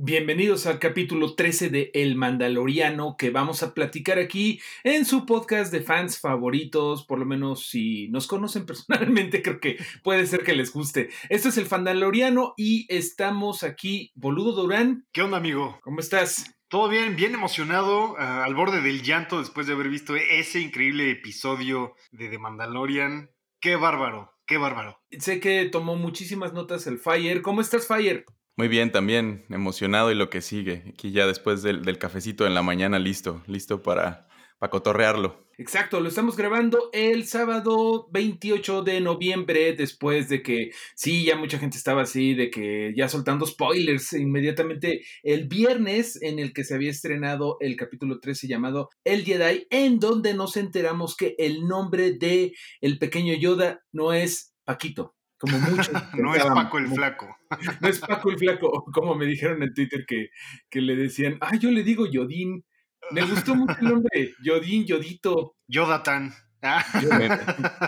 Bienvenidos al capítulo 13 de El Mandaloriano que vamos a platicar aquí en su podcast de fans favoritos, por lo menos si nos conocen personalmente creo que puede ser que les guste. Esto es El Mandaloriano y estamos aquí, Boludo Durán. ¿Qué onda amigo? ¿Cómo estás? Todo bien, bien emocionado, uh, al borde del llanto después de haber visto ese increíble episodio de The Mandalorian. Qué bárbaro, qué bárbaro. Sé que tomó muchísimas notas el Fire. ¿Cómo estás, Fire? Muy bien, también emocionado y lo que sigue. Aquí ya después del, cafecito en la mañana, listo, listo para, para cotorrearlo. Exacto, lo estamos grabando el sábado 28 de noviembre, después de que, sí, ya mucha gente estaba así, de que ya soltando spoilers inmediatamente el viernes en el que se había estrenado el capítulo 13 llamado El Jedi, en donde nos enteramos que el nombre de el pequeño Yoda no es Paquito, como mucho. no es Paco el Flaco. no es Paco el Flaco, como me dijeron en Twitter que, que le decían, ah, yo le digo Yodín. Me gustó mucho el nombre, Yodín, Yodito. Yodatan.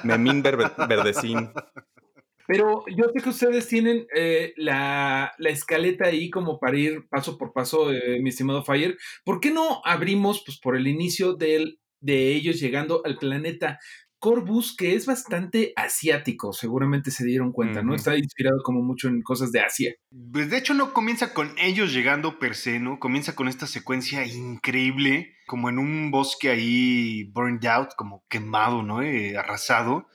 Memín Verdecín. Pero yo sé que ustedes tienen eh, la, la, escaleta ahí como para ir paso por paso, eh, mi estimado Fire. ¿Por qué no abrimos pues, por el inicio del, de ellos llegando al planeta Corbus, que es bastante asiático, seguramente se dieron cuenta, ¿no? Está inspirado como mucho en cosas de Asia. Pues de hecho no comienza con ellos llegando per se, ¿no? Comienza con esta secuencia increíble, como en un bosque ahí burned out, como quemado, ¿no? Eh, arrasado.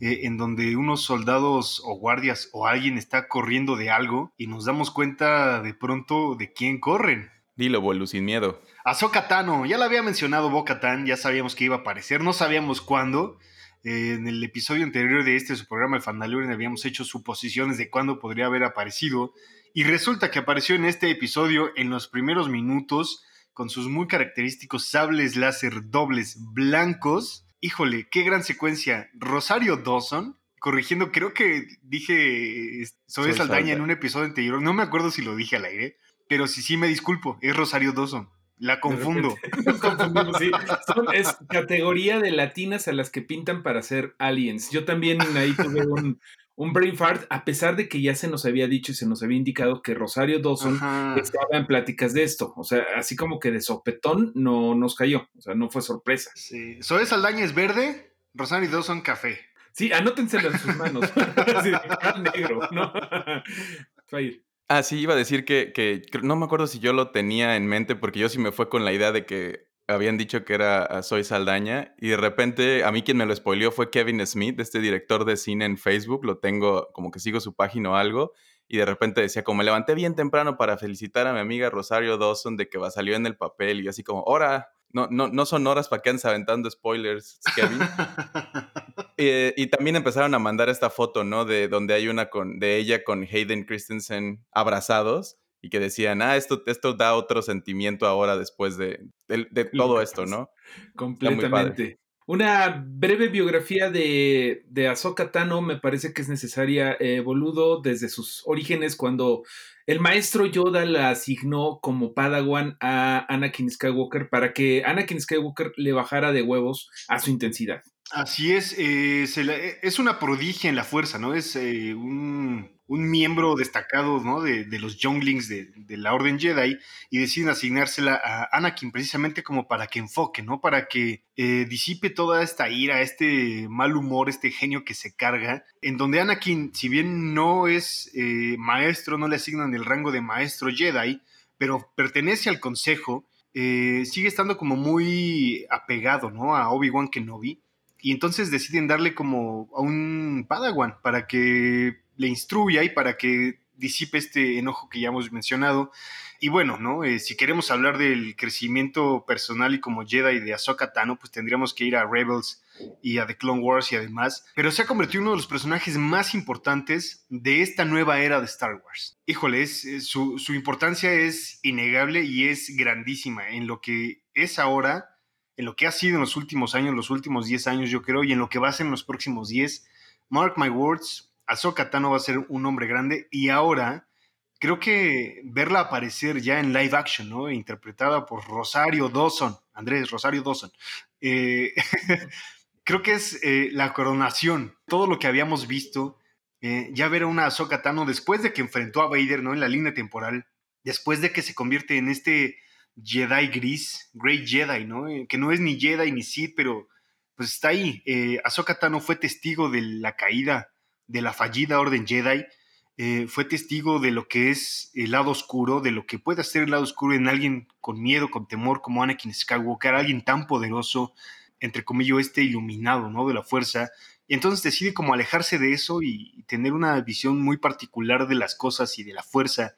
Eh, en donde unos soldados o guardias o alguien está corriendo de algo y nos damos cuenta de pronto de quién corren. Dilo, Bolu, sin miedo. Ahsoka Tano, ya la había mencionado Bo-Katan, ya sabíamos que iba a aparecer, no sabíamos cuándo. Eh, en el episodio anterior de este su programa, el Fandalorian, habíamos hecho suposiciones de cuándo podría haber aparecido. Y resulta que apareció en este episodio en los primeros minutos con sus muy característicos sables láser dobles blancos. Híjole, qué gran secuencia. Rosario Dawson, corrigiendo, creo que dije Soy Saldaña en un episodio anterior, no me acuerdo si lo dije al aire, pero sí, sí me disculpo, es Rosario Dawson. La confundo. sí. Son, es categoría de latinas a las que pintan para ser aliens. Yo también ahí tuve un, un brain fart, a pesar de que ya se nos había dicho y se nos había indicado que Rosario Dawson Ajá. estaba en pláticas de esto. O sea, así como que de sopetón no nos cayó. O sea, no fue sorpresa. Sí. Zoe Saldaña es verde, Rosario Dawson café. Sí, anótenselo en sus manos. sí, negro, ¿no? Fire. Ah, sí, iba a decir que, que, no me acuerdo si yo lo tenía en mente, porque yo sí me fue con la idea de que habían dicho que era Soy Saldaña, y de repente a mí quien me lo spoileó fue Kevin Smith, este director de cine en Facebook, lo tengo como que sigo su página o algo, y de repente decía como me levanté bien temprano para felicitar a mi amiga Rosario Dawson de que salió en el papel, y así como, ¡hora! No, no, no son horas para que andes aventando spoilers, Kevin. eh, y también empezaron a mandar esta foto, ¿no? De donde hay una con, de ella con Hayden Christensen abrazados y que decían, ah, esto, esto da otro sentimiento ahora después de, de, de todo esto, ¿no? Completamente. Una breve biografía de, de Ahsoka Tano me parece que es necesaria, eh, boludo, desde sus orígenes, cuando el maestro Yoda la asignó como Padawan a Anakin Skywalker para que Anakin Skywalker le bajara de huevos a su intensidad. Así es, eh, la, es una prodigia en la fuerza, ¿no? Es eh, un, miembro destacado, ¿no? De, los Younglings de, la Orden Jedi y deciden asignársela a Anakin precisamente como para que enfoque, ¿no? Para que eh, disipe toda esta ira, este mal humor, este genio que se carga, en donde Anakin, si bien no es eh, maestro, no le asignan el rango de maestro Jedi, pero pertenece al consejo, eh, sigue estando como muy apegado, ¿no? A Obi-Wan Kenobi y entonces deciden darle como a un Padawan para que le instruya y para que disipe este enojo que ya hemos mencionado. Y bueno, ¿no? Eh, si queremos hablar del crecimiento personal y como Jedi de Ahsoka Tano, pues tendríamos que ir a Rebels y a The Clone Wars y además. Pero se ha convertido en uno de los personajes más importantes de esta nueva era de Star Wars. Híjole, es, su, su importancia es innegable y es grandísima en lo que es ahora en lo que ha sido en los últimos años, los últimos 10 años, yo creo, y en lo que va a ser en los próximos 10. Mark my words, Ahsoka Tano va a ser un hombre grande y ahora creo que verla aparecer ya en live action, ¿no? Interpretada por Rosario Dawson, Andrés Rosario Dawson. Eh, creo que es eh, la coronación, todo lo que habíamos visto, eh, ya ver a una Ahsoka Tano después de que enfrentó a Vader, ¿no? En la línea temporal, después de que se convierte en este Jedi gris, Great Jedi, ¿no? Eh, que no es ni Jedi ni Sith, pero pues está ahí. Eh, Ahsoka Tano fue testigo de la caída de la fallida Orden Jedi, eh, fue testigo de lo que es el lado oscuro, de lo que puede hacer el lado oscuro en alguien con miedo, con temor, como Anakin Skywalker, alguien tan poderoso, entre comillas, este iluminado, ¿no? De la fuerza. Y entonces decide como alejarse de eso y tener una visión muy particular de las cosas y de la fuerza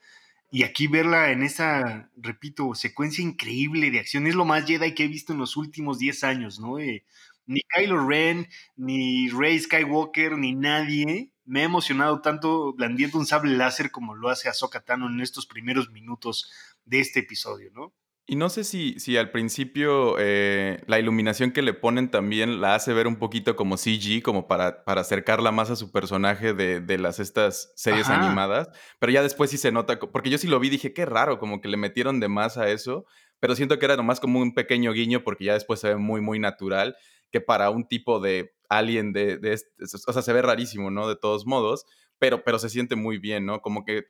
y aquí verla en esa, repito, secuencia increíble de acción es lo más Jedi que he visto en los últimos 10 años, ¿no? Eh, ni Kylo Ren, ni Rey Skywalker, ni nadie me ha emocionado tanto blandiendo un sable láser como lo hace Ahsoka Tano en estos primeros minutos de este episodio, ¿no? Y no sé si, si al principio eh, la iluminación que le ponen también la hace ver un poquito como CG, como para, para acercarla más a su personaje de, de las estas series animadas. Pero ya después sí se nota, porque yo sí lo vi, dije, qué raro, como que le metieron de más a eso. Pero siento que era nomás como un pequeño guiño, porque ya después se ve muy, muy natural, que para un tipo de alien de, de este, o sea, se ve rarísimo, ¿no? De todos modos, pero, pero se siente muy bien, ¿no? Como que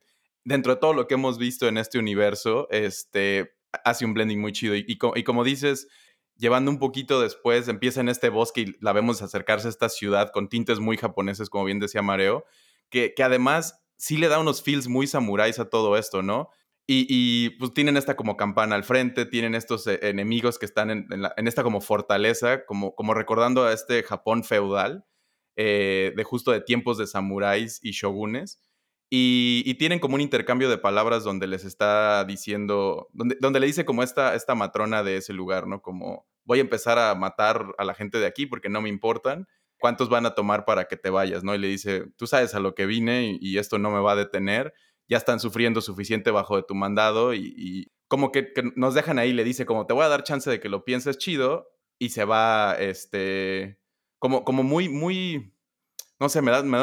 dentro de todo lo que hemos visto en este universo, este, hace un blending muy chido. Y, como dices, llevando un poquito después, empieza en este bosque y la vemos acercarse a esta ciudad con tintes muy japoneses, como bien decía Mareo, que, que además sí le da unos feels muy samuráis a todo esto, ¿no? Y, pues tienen esta como campana al frente, tienen estos eh, enemigos que están en, esta como fortaleza, como, como recordando a este Japón feudal, eh, de justo de tiempos de samuráis y shogunes. Y, tienen como un intercambio de palabras donde les está diciendo, donde, donde le dice como esta, esta matrona de ese lugar, ¿no? Como voy a empezar a matar a la gente de aquí porque no me importan. ¿Cuántos van a tomar para que te vayas? ¿no? Y le dice, tú sabes a lo que vine y, esto no me va a detener. Ya están sufriendo suficiente bajo de tu mandado y, como que, que, nos dejan ahí, le dice como te voy a dar chance de que lo pienses chido y se va, este, como, como muy, muy, no sé, me, da, me,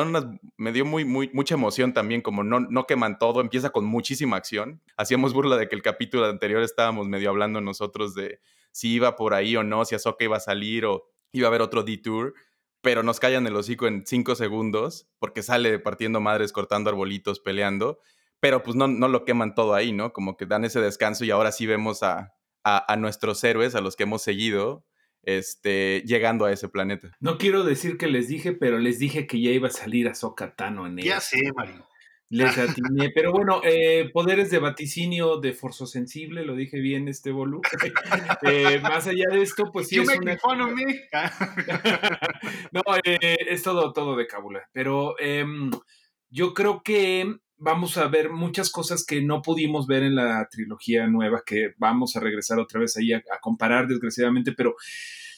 me dio muy, muy, mucha emoción también, como no, no queman todo, empieza con muchísima acción. Hacíamos burla de que el capítulo anterior estábamos medio hablando nosotros de si iba por ahí o no, si Ahsoka iba a salir o iba a haber otro detour, pero nos callan el hocico en cinco segundos porque sale partiendo madres, cortando arbolitos, peleando, pero pues no, no lo queman todo ahí, ¿no? Como que dan ese descanso y ahora sí vemos a, a nuestros héroes, a los que hemos seguido, este, llegando a ese planeta. No quiero decir que les dije, pero les dije que ya iba a salir a Sokatano en él. Ya sé, Mario. Les atiné, pero bueno, eh, poderes de vaticinio de Forzo Sensible, lo dije bien este Bolu. Eh, más allá de esto, pues sí es una... no, eh, es todo, todo de cábula, pero em, yo creo que vamos a ver muchas cosas que no pudimos ver en la trilogía nueva, que vamos a regresar otra vez ahí a, comparar, desgraciadamente, pero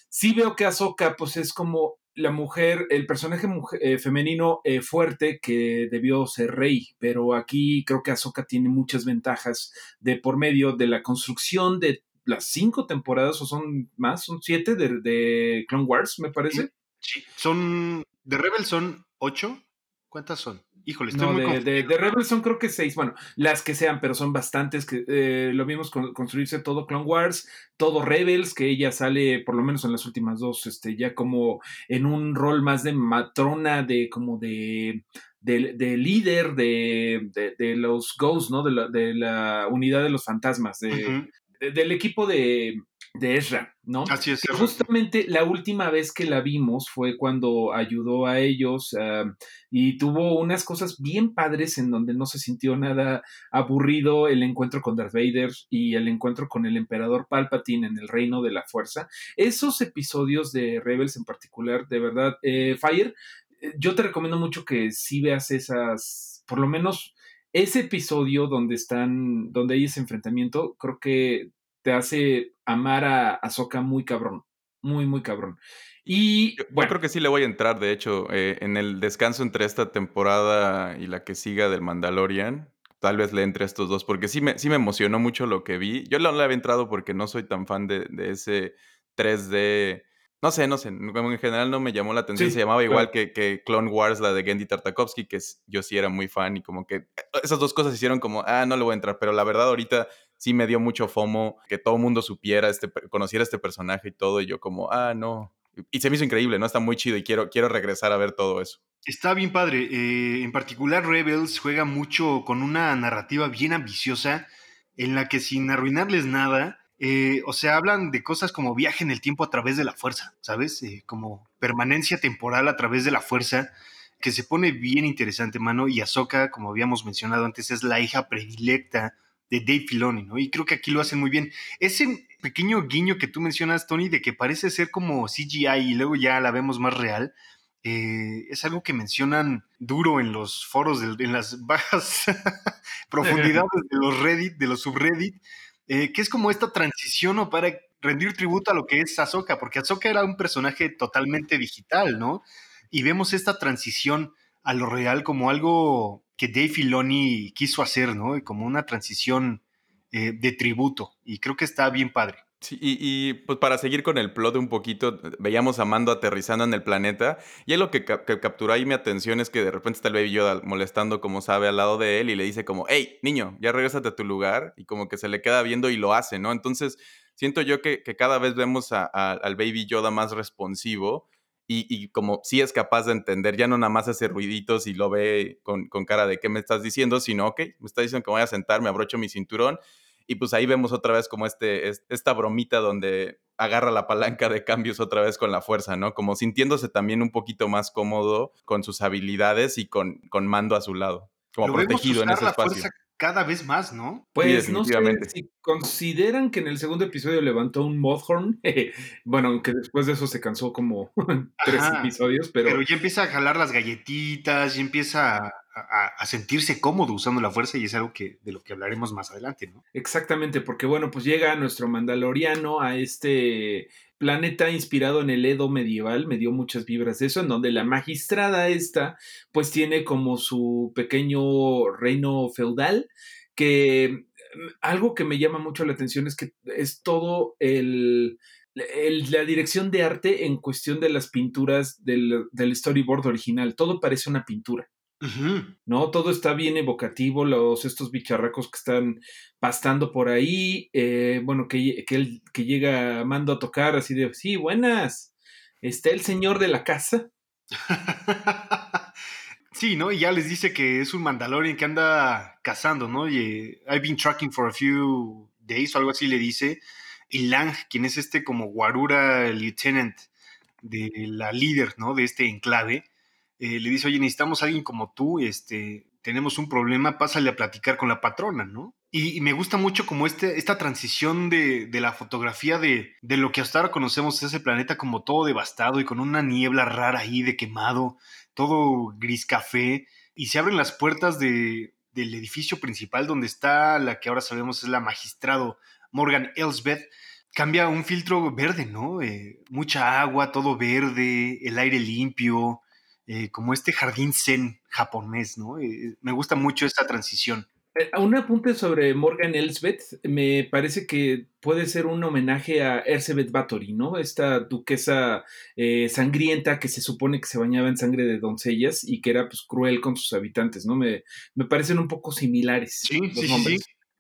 sí veo que Ahsoka, pues es como la mujer, el personaje eh, femenino eh, fuerte que debió ser rey, pero aquí creo que Ahsoka tiene muchas ventajas de por medio de la construcción de las cinco temporadas, o son más, son siete de, de Clone Wars, me parece. Sí, son, de Rebel son ocho, ¿cuántas son? Híjole, estoy no, muy de, de, Rebels son creo que seis, bueno, las que sean, pero son bastantes, que eh, lo vimos construirse todo Clone Wars, todo Rebels, que ella sale, por lo menos en las últimas dos, este, ya como en un rol más de matrona, de como de, de, líder de, de, los Ghosts, ¿no? De la, de la unidad de los fantasmas, de, del equipo de, de Ezra, ¿no? Así es. Justamente la última vez que la vimos fue cuando ayudó a ellos y tuvo unas cosas bien padres en donde no se sintió nada aburrido el encuentro con Darth Vader y el encuentro con el emperador Palpatine en el reino de la fuerza. Esos episodios de Rebels en particular, de verdad, eh, Fire, eh, yo te recomiendo mucho que sí veas esas, por lo menos ese episodio donde están, donde hay ese enfrentamiento, creo que te hace amar a Ahsoka muy cabrón. Muy, muy cabrón. Y yo, bueno, creo que sí le voy a entrar, de hecho, eh, en el descanso entre esta temporada y la que siga del Mandalorian. Tal vez le entre a estos dos, porque sí me, sí me emocionó mucho lo que vi. Yo no le había entrado porque no soy tan fan de, de ese 3D no sé, no sé, en general no me llamó la atención, se llamaba igual que, que, Clone Wars, la de Gendy Tartakovsky, que yo sí era muy fan y como que eh, esas dos cosas hicieron como, ah, no le voy a entrar, pero la verdad ahorita sí me dio mucho fomo que todo el mundo supiera, este, conociera este personaje y todo, y yo como, ah, no. Y se me hizo increíble, ¿no? Está muy chido y quiero, quiero regresar a ver todo eso. Está bien padre. Eh, en particular Rebels juega mucho con una narrativa bien ambiciosa en la que sin arruinarles nada, eh, o sea, hablan de cosas como viaje en el tiempo a través de la fuerza, ¿sabes? Eh, como permanencia temporal a través de la fuerza, que se pone bien interesante, mano. Y Ahsoka, como habíamos mencionado antes, es la hija predilecta de Dave Filoni, ¿no? Y creo que aquí lo hacen muy bien. Ese pequeño guiño que tú mencionas, Tony, de que parece ser como CGI y luego ya la vemos más real, eh, es algo que mencionan duro en los foros, en las bajas profundidades de los Reddit, de los subreddit, eh, que es como esta transición ¿no? para rendir tributo a lo que es Ahsoka, porque Ahsoka era un personaje totalmente digital, ¿no? Y vemos esta transición a lo real como algo que Dave Filoni quiso hacer, ¿no? Como una transición eh, de tributo, y creo que está bien padre. Sí, y, pues para seguir con el plot un poquito, veíamos a Mando aterrizando en el planeta y es lo que, capturó ahí mi atención es que de repente está el Baby Yoda molestando como sabe al lado de él y le dice como, hey, niño, ya regresate a tu lugar y como que se le queda viendo y lo hace, ¿no? Entonces siento yo que, cada vez vemos al Baby Yoda más responsivo y, como sí es capaz de entender, ya no nada más hace ruiditos y lo ve con, con cara de qué me estás diciendo, sino, ok, me está diciendo que voy a sentar, me abrocho mi cinturón y pues ahí vemos otra vez como este, esta bromita donde agarra la palanca de cambios otra vez con la fuerza, ¿no? Como sintiéndose también un poquito más cómodo con sus habilidades y con, con mando a su lado, como protegido en ese espacio. Cada vez más, ¿no? Pues no sé si consideran que en el segundo episodio levantó un Mothhorn. bueno, aunque después de eso se cansó como tres episodios, pero. Pero ya empieza a jalar las galletitas, y empieza a, sentirse cómodo usando la fuerza y es algo que, de lo que hablaremos más adelante, ¿no? Exactamente, porque bueno, pues llega nuestro mandaloriano a este planeta inspirado en el Edo medieval, me dio muchas vibras de eso, en donde la magistrada esta pues tiene como su pequeño reino feudal que mm, algo que me llama mucho la atención es que es todo el, la dirección de arte en cuestión de las pinturas del, del storyboard original, todo parece una pintura. ¿No? Todo está bien evocativo, los, estos bicharracos que están pastando por ahí, eh, bueno, que, que, que llega Mando a tocar así de, sí, buenas, está el señor de la casa. sí, ¿no? Y ya les dice que es un Mandalorian que anda cazando, ¿no? Y eh, I've been tracking for a few days o algo así le dice. Y Lang, quien es este como guarura lieutenant de la líder, ¿no? De este enclave, eh, le dice, oye, necesitamos a alguien como tú, este, tenemos un problema, pásale a platicar con la patrona, ¿no? Y, me gusta mucho como este, esta transición de, la fotografía de, lo que hasta ahora conocemos ese planeta como todo devastado y con una niebla rara ahí de quemado, todo gris café, y se abren las puertas del edificio principal donde está la que ahora sabemos es la magistrado Morgan Elsbeth, cambia un filtro verde, ¿no? Eh, mucha agua, todo verde, el aire limpio, eh, como este jardín zen japonés, ¿no? Eh, me gusta mucho esta transición. Eh, un apunte sobre Morgan Elsbeth, me parece que puede ser un homenaje a Elsbeth Bathory, ¿no? Esta duquesa sangrienta que se supone que se bañaba en sangre de doncellas y que era pues cruel con sus habitantes, ¿no? Me, me parecen un poco similares. Sí, sí, sí,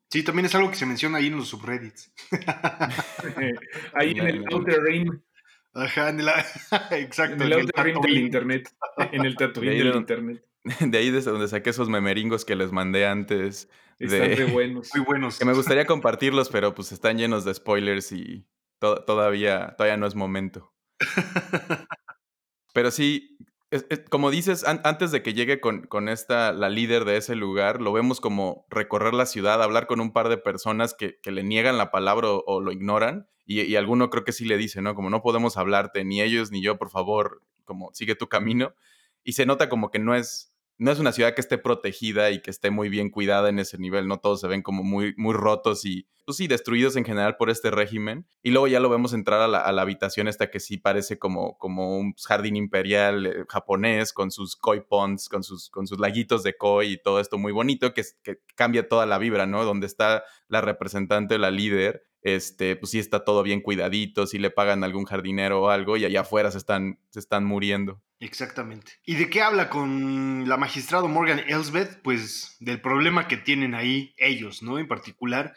sí. también es algo que se menciona ahí en los subreddits. ahí en el Outer Rim Ajá, en exacto. En el, el del internet. En el del internet. De ahí desde donde saqué esos memeringos que les mandé antes. Están buenos. Muy buenos. Que me gustaría compartirlos, pero pues están llenos de spoilers y todavía, todavía no es momento. Pero sí, como dices, antes de que llegue con, con, esta, la líder de ese lugar, lo vemos como recorrer la ciudad, hablar con un par de personas que, que le niegan la palabra o, lo ignoran, y, alguno creo que sí le dice, ¿no? Como no podemos hablarte, ni ellos ni yo, por favor, como sigue tu camino. Y se nota como que no es, no es una ciudad que esté protegida y que esté muy bien cuidada en ese nivel, ¿no? Todos se ven como muy, muy rotos y, pues sí, destruidos en general por este régimen. Y luego ya lo vemos entrar a la, habitación esta que sí parece como, como un jardín imperial eh, japonés con sus koi ponds, con sus, con sus laguitos de koi y todo esto muy bonito que, que cambia toda la vibra, ¿no? Donde está la representante, la líder, este, pues sí está todo bien cuidadito, si le pagan a algún jardinero o algo y allá afuera se están, se están muriendo. Exactamente. ¿Y de qué habla con la magistrado Morgan Elsbeth? Pues del problema que tienen ahí ellos, ¿no? En particular,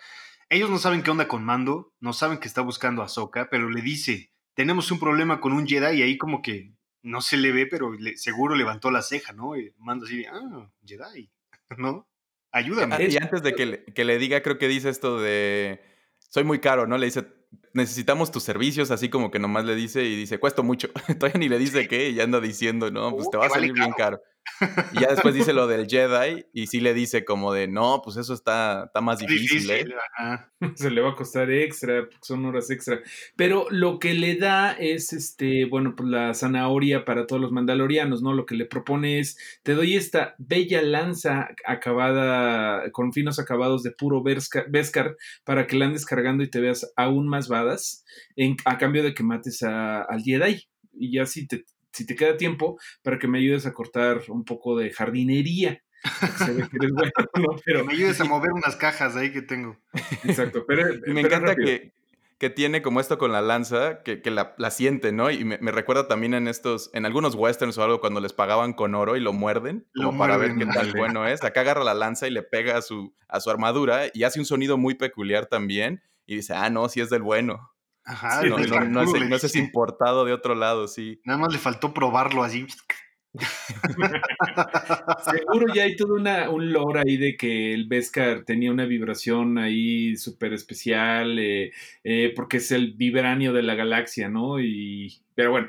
ellos no saben qué onda con Mando, no saben que está buscando a Soka, pero le dice, tenemos un problema con un Jedi y ahí como que no se le ve, pero seguro levantó la ceja, ¿no? Mando así, ah, Jedi, ¿no? ayúdame. Y antes de que le, que le diga, creo que dice esto de, soy muy caro, ¿no? Le dice, necesitamos tus servicios, así como que nomás le dice y dice, cuesto mucho. Todavía ni le dice qué y ya anda diciendo, no, pues Uh, te va a vale salir bien caro. Y ya después dice lo del Jedi y sí le dice como de, no, pues eso está, está más difícil, ¿eh? ajá. Se le va a costar extra, porque son horas extra. Pero lo que le da es, este, bueno, pues la zanahoria para todos los mandalorianos, ¿no? Lo que le propone es, te doy esta bella lanza acabada, con finos acabados de puro Beskar, Beskar para que la andes cargando y te veas aún más badas, en, a cambio de que mates a, al Jedi. Y ya si te, si te queda tiempo, para que me ayudes a cortar un poco de jardinería. Se ve que eres bueno, ¿no? Pero, Que me ayudes a mover unas cajas ahí que tengo. exacto, pero, Y me pero encanta rápido. que, que tiene como esto con la lanza, que, que la, la siente, ¿no? Y me, me recuerda también en estos, en algunos westerns o algo, cuando les pagaban con oro y lo muerden, Lo como para ver qué tan ándale. bueno es. Acá agarra la lanza y le pega a su, a su armadura y hace un sonido muy peculiar también. Y dice, ah, no, sí es del bueno. Ajá, Sí, No, no, no es, no importado de otro lado, sí. Nada más le faltó probarlo así. Seguro ya hay todo una, un lore ahí de que el Beskar tenía una vibración ahí súper especial, eh, eh, porque es el vibranio de la galaxia, ¿no? Y, pero bueno,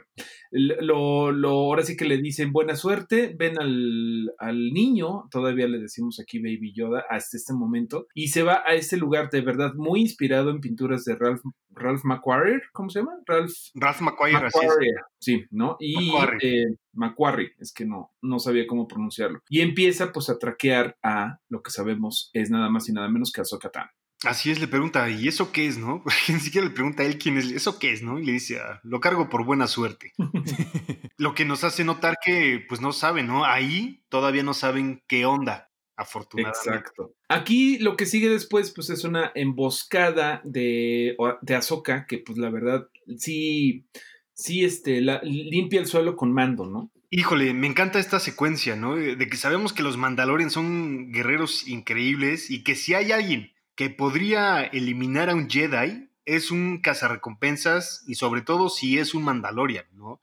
lo, lo, ahora sí que le dicen buena suerte, ven al, al niño, todavía le decimos aquí Baby Yoda hasta este momento, y se va a este lugar de verdad muy inspirado en pinturas de Ralph, Ralph McQuarrie, ¿cómo se llama? Ralph Ralph McQuarrie. Macquarie, sí, ¿no? Y Macquarie. eh, Macquarie, es que no, no sabía cómo pronunciarlo. Y empieza pues a traquear a lo que sabemos es nada más y nada menos que a Tano. Así es, le pregunta, ¿y eso qué es, no? Porque ni siquiera le pregunta a él quién es, ¿eso qué es, no? Y le dice, "Ah, lo cargo por buena suerte. Lo que nos hace notar que, pues no saben, ¿no? Ahí todavía no saben qué onda, afortunadamente. Exacto. Aquí lo que sigue después pues es una emboscada de, de Ahsoka que pues la verdad sí, sí este, la, limpia el suelo con mando, ¿no? Híjole, me encanta esta secuencia, ¿no? De que sabemos que los Mandalorians son guerreros increíbles y que si hay alguien que podría eliminar a un Jedi, es un cazarrecompensas y sobre todo si es un Mandalorian, ¿no?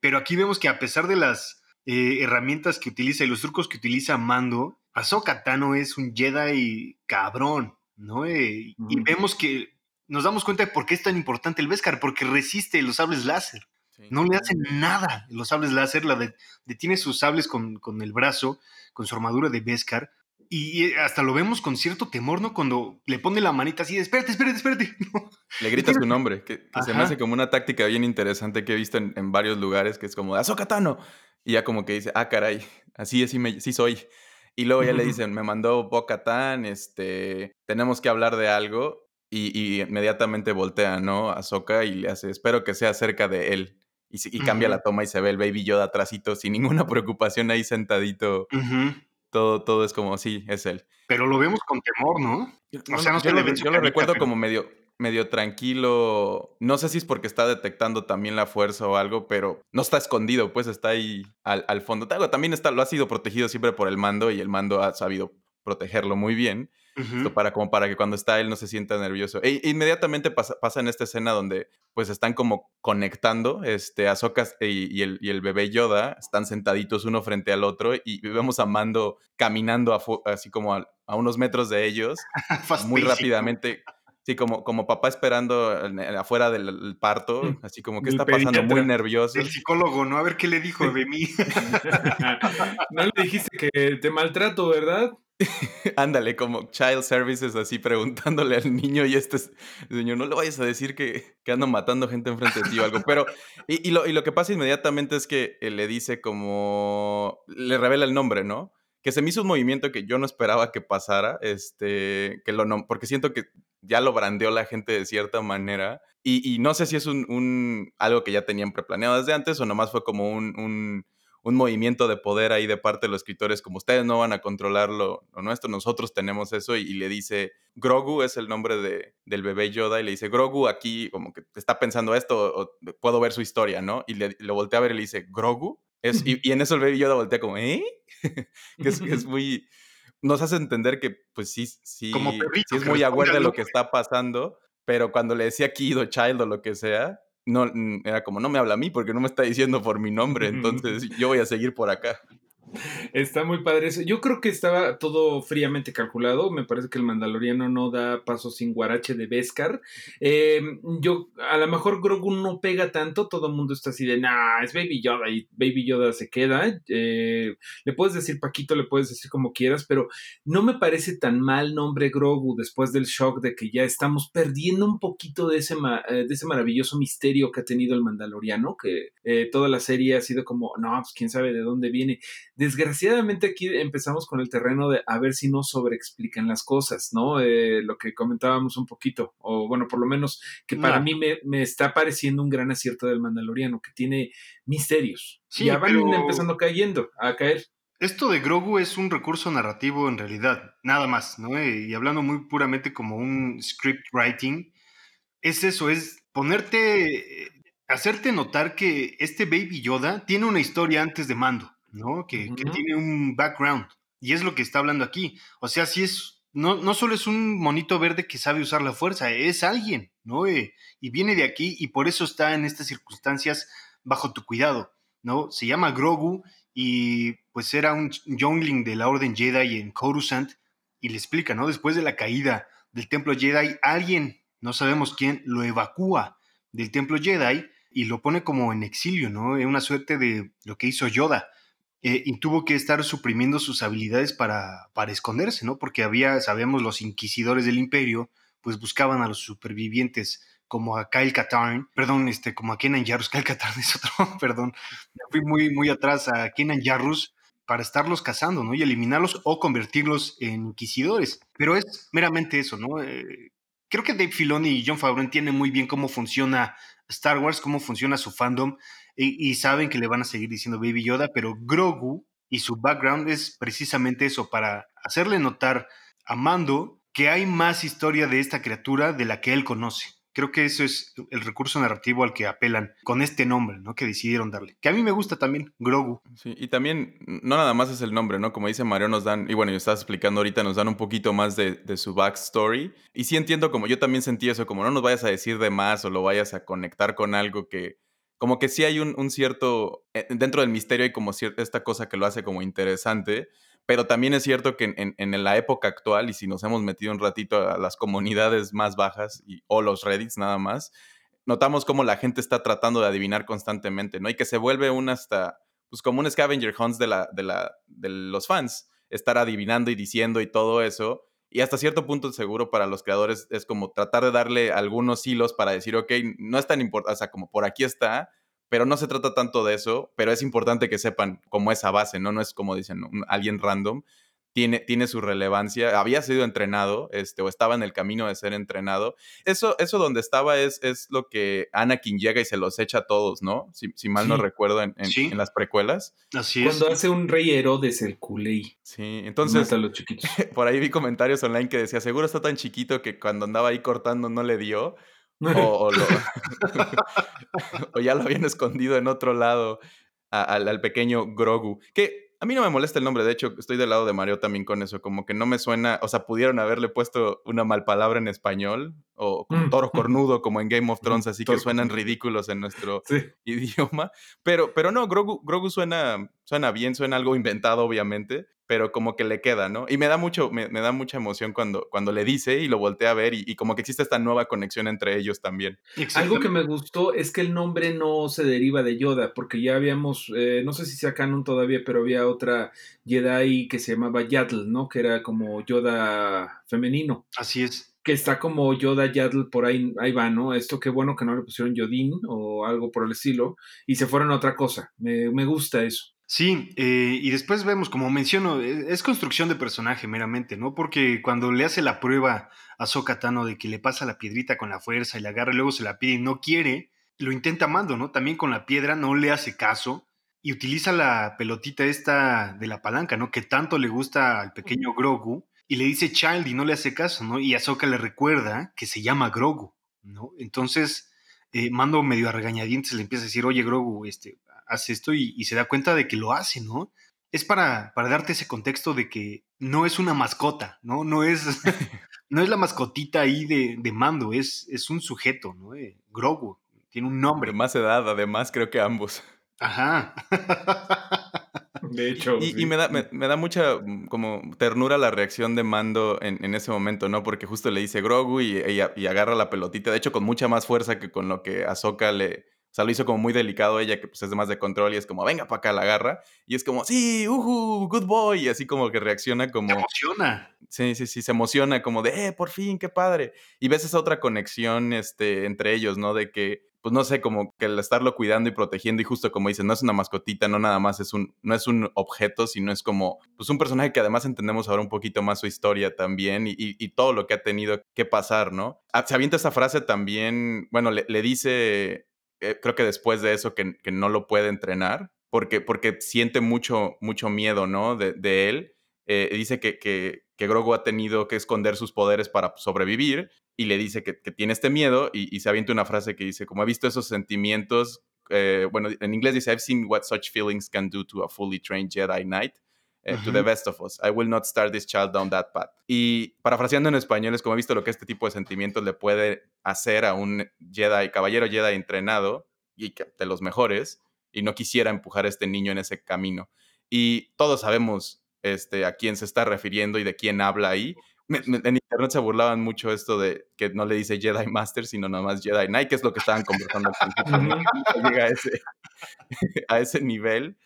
Pero aquí vemos que a pesar de las eh, herramientas que utiliza y los trucos que utiliza Mando, Ahsoka Tano es un Jedi cabrón, ¿no? Eh, Y vemos que nos damos cuenta de por qué es tan importante el Beskar, porque resiste los sables láser. Sí. No le hacen nada los sables láser, la de- detiene sus sables con, con el brazo, con su armadura de Beskar, y hasta lo vemos con cierto temor, ¿no? Cuando le pone la manita así de, espérate, espérate, espérate. Le grita su nombre, que, que se me hace como una táctica bien interesante que he visto en, en varios lugares, que es como, Ahsoka Tano. Y ya como que dice, ah, caray, así es, sí, me- sí soy. Y luego ya le dicen, me mandó Bo-Katan, este, tenemos que hablar de algo. Y, y inmediatamente voltea, ¿no? A Ahsoka y le hace, espero que sea cerca de él. Y, y cambia Ujú. la toma y se ve el Baby Yoda atrásito, sin ninguna preocupación ahí sentadito. Ujú. Todo, todo es como, sí, es él. Pero lo vemos con temor, ¿no? O sea, no se yo le lo, yo lo recuerdo como medio, medio tranquilo. No sé si es porque está detectando también la fuerza o algo, pero no está escondido, pues está ahí al, al fondo. También está, lo ha sido protegido siempre por el mando y el mando ha sabido protegerlo muy bien. Esto para, como para que cuando está él no se sienta nervioso. E inmediatamente pasa, pasa en esta escena donde pues están como conectando, este, Ahsoka y, y el, y el bebé Yoda están sentaditos uno frente al otro y vemos a Mando caminando afu- así como a, a unos metros de ellos, muy rápidamente. Sí, como, como papá esperando afuera del el parto, Mm. así como que está pasando muy nervioso. El psicólogo, ¿no? A ver qué le dijo de mí. no le dijiste que te maltrato, ¿verdad? Ándale, como child services, así preguntándole al niño y este es- señor, no le vayas a decir que, que ando matando gente enfrente de ti o algo. Pero, y, y lo, y lo que pasa inmediatamente es que él le dice como, le revela el nombre, ¿no? Que se me hizo un movimiento que yo no esperaba que pasara, este, que lo porque siento que ya lo brandeó la gente de cierta manera. Y, y no sé si es un, un- algo que ya tenían preplaneado desde antes o nomás fue como un- un movimiento de poder ahí de parte de los escritores, como ustedes no van a controlar lo, lo nuestro, nosotros tenemos eso, y, y le dice, Grogu es el nombre de, del bebé Yoda, y le dice, Grogu aquí como que está pensando esto, o, puedo ver su historia, ¿no? Y le, lo voltea a ver y le dice, Grogu, es, y, y en eso el bebé Yoda voltea como, ¿eh? que, es, muy... Nos hace entender que, pues sí, sí, Como perrito, sí es muy aware de lo que está pasando, pero cuando le decía Kido Child o lo que sea, no, mm, era como, no me habla a mí porque no me está diciendo por mi nombre, entonces yo voy a seguir por acá. Está muy padre eso. Yo creo que estaba todo fríamente calculado. Me parece que el Mandaloriano no da paso sin guarache de Beskar. Eh, yo, a lo mejor Grogu no pega tanto. Todo el mundo está así de, nah, es Baby Yoda y Baby Yoda se queda. Eh, le puedes decir Paquito, le puedes decir como quieras, pero no me parece tan mal nombre Grogu después del shock de que ya estamos perdiendo un poquito de ese, eh, de ese maravilloso misterio que ha tenido el Mandaloriano, que toda la serie ha sido como, no, pues quién sabe de dónde viene Desgraciadamente aquí empezamos con el terreno de a ver si no sobreexplican las cosas, ¿no? Eh, lo que comentábamos un poquito, o bueno, por lo menos que para mí me, está pareciendo un gran acierto del Mandaloriano, que tiene misterios. Sí, ya van empezando cayendo, a caer. Esto de Grogu es un recurso narrativo en realidad, nada más, ¿no? Eh, y hablando muy puramente como un script writing, es eso, es ponerte, hacerte notar que este Baby Yoda tiene una historia antes de mando. ¿No? Que, tiene un background. Y es lo que está hablando aquí. O sea, si es, no, no solo es un monito verde que sabe usar la fuerza, es alguien, ¿no? Eh, y viene de aquí y por eso está en estas circunstancias bajo tu cuidado, ¿no? Se llama Grogu y pues era un youngling de la Orden Jedi en Coruscant y le explica, ¿no? Después de la caída del templo Jedi, alguien, no sabemos quién, lo evacúa del templo Jedi y lo pone como en exilio, ¿no? Es una suerte de lo que hizo Yoda. Eh, y tuvo que estar suprimiendo sus habilidades para, para esconderse, ¿no? Porque había, sabemos, los inquisidores del imperio, pues buscaban a los supervivientes como a Kyle Katarn, perdón, este, como a Kenan Jarrus, Kyle Katarn es otro, perdón, fui muy, muy atrás a Kenan Jarrus para estarlos cazando, ¿no? Y eliminarlos o convertirlos en inquisidores. Pero es meramente eso, ¿no? Eh, creo que Dave Filoni y John Favreau entienden muy bien cómo funciona Star Wars, cómo funciona su fandom y, saben que le van a seguir diciendo Baby Yoda, pero Grogu y su background es precisamente eso, para hacerle notar a Mando que hay más historia de esta criatura de la que él conoce. Creo que eso es el recurso narrativo al que apelan con este nombre, ¿no? Que decidieron darle. Que a mí me gusta también, Grogu. Sí, y también, no nada más es el nombre, ¿no? Como dice Mario, nos dan, y bueno, yo estaba explicando ahorita, nos dan un poquito más de, de, su backstory. Y sí entiendo, como yo también sentí eso, como no nos vayas a decir de más o lo vayas a conectar con algo que, como que sí hay un, cierto, eh, dentro del misterio hay como cierta, esta cosa que lo hace como interesante, pero también es cierto que en, la época actual, y si nos hemos metido un ratito a las comunidades más bajas o los Reddits nada más, notamos como la gente está tratando de adivinar constantemente, ¿no? Y que se vuelve un hasta, pues como un scavenger hunts de, de los fans, estar adivinando y diciendo y todo eso. Y hasta cierto punto seguro para los creadores es como tratar de darle algunos hilos para decir, ok, no es tan importante, o sea, como por aquí está, pero no se trata tanto de eso, pero es importante que sepan como esa base, ¿no? No es como dicen, alguien random, tiene, tiene su relevancia, había sido entrenado, este, o estaba en el camino de ser entrenado. Eso, eso donde estaba es, es lo que Anakin llega y se los echa a todos, ¿no? Si, si mal no recuerdo en, en, las precuelas. Así es. Cuando hace un rey Herodes el culé. Sí, entonces. los chiquitos. por ahí vi comentarios online que decía, seguro está tan chiquito que cuando andaba ahí cortando no le dio. O, o, ya lo habían escondido en otro lado al, al pequeño Grogu. Que a mí no me molesta el nombre, de hecho, estoy del lado de Mario también con eso, como que no me suena, o sea, pudieron haberle puesto una mal palabra en español, o mm, toro cornudo, como en Game of Thrones, así que suenan ridículos en nuestro idioma. Pero, pero no, Grogu, Grogu suena, suena bien, suena algo inventado, obviamente, pero como que le queda, ¿no? Y me da mucho, me, da mucha emoción cuando, cuando le dice y lo voltea a ver y, como que existe esta nueva conexión entre ellos también. Algo que me gustó es que el nombre no se deriva de Yoda, porque ya habíamos, eh, no sé si sea canon todavía, pero había otra Jedi que se llamaba Yaddle, ¿no? Que era como Yoda femenino. Así es que está como Yoda Yaddle por ahí, ahí va, ¿no? Esto qué bueno que no le pusieron Yodin o algo por el estilo y se fueron a otra cosa. Me, me gusta eso. Sí, eh, y después vemos, como menciono, e, es construcción de personaje meramente, ¿no? Porque cuando le hace la prueba a Sokatano de que le pasa la piedrita con la fuerza y la agarra y luego se la pide y no quiere, lo intenta Mando, ¿no? También con la piedra no le hace caso y utiliza la pelotita esta de la palanca, ¿no? Que tanto le gusta al pequeño Grogu y le dice Child y no le hace caso, ¿no? Y Ahsoka le recuerda que se llama Grogu, ¿no? Entonces, eh, Mando medio a regañadientes le empieza a decir, oye Grogu, este, hace esto y, se da cuenta de que lo hace, ¿no? Es para, para darte ese contexto de que no es una mascota, ¿no? No es, no es la mascotita ahí de, de mando, es, es un sujeto, ¿no? Eh, Grogu, tiene un nombre. De más edad, además, creo que ambos. Ajá. De hecho. Y, me, da, me, da mucha mm, como ternura la reacción de Mando en, en, ese momento, ¿no? Porque justo le dice Grogu y, y, agarra la pelotita. De hecho, con mucha más fuerza que con lo que Ahsoka le. O sea, lo hizo como muy delicado ella, que pues es de más de control y es como, venga para acá, la agarra. Y es como, sí, uhu, good boy. Y así como que reacciona como. Se emociona. Sí, sí, sí, se emociona como de, eh, por fin, qué padre. Y ves esa otra conexión este, entre ellos, ¿no? De que pues no sé, como que el estarlo cuidando y protegiendo y justo como dices, no es una mascotita, no nada más es un, no es un objeto, sino es como, pues un personaje que además entendemos ahora un poquito más su historia también y, todo lo que ha tenido que pasar, ¿no? Ah, se avienta esa frase también, bueno, le, dice, eh, creo que después de eso, que, no lo puede entrenar, porque, porque siente mucho, mucho miedo, ¿no? De, él. Eh, dice que, que, que Grogu ha tenido que esconder sus poderes para sobrevivir y le dice que, tiene este miedo y, se avienta una frase que dice, como he visto esos sentimientos, eh, bueno, en inglés dice, I've seen what such feelings can do to a fully trained Jedi Knight. Eh, to the best of us. I will not start this child down that path. Y parafraseando en español, es como he visto lo que este tipo de sentimientos le puede hacer a un Jedi, caballero Jedi entrenado y de los mejores, y no quisiera empujar a este niño en ese camino. Y todos sabemos este, a quién se está refiriendo y de quién habla ahí, en internet se burlaban mucho esto de que no le dice Jedi Master, sino nada más Jedi Knight, que es lo que estaban conversando llega a ese, a ese nivel.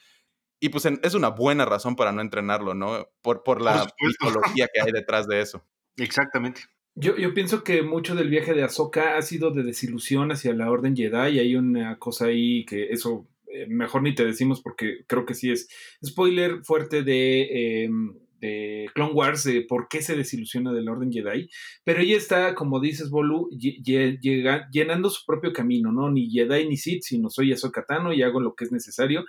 Y pues es una buena razón para no entrenarlo, ¿no? Por, por la psicología que hay detrás de eso. Exactamente. Yo, yo, pienso que mucho del viaje de Ahsoka ha sido de desilusión hacia la Orden Jedi y hay una cosa ahí que eso eh, mejor ni te decimos porque creo que sí es spoiler fuerte de... Em, de Clone Wars de por qué se desilusiona del Orden Jedi, pero ella está, como dices, Bolu, llenando su propio camino, ¿no? Ni Jedi ni Sith, sino soy Ahsoka Tano y hago lo que es necesario.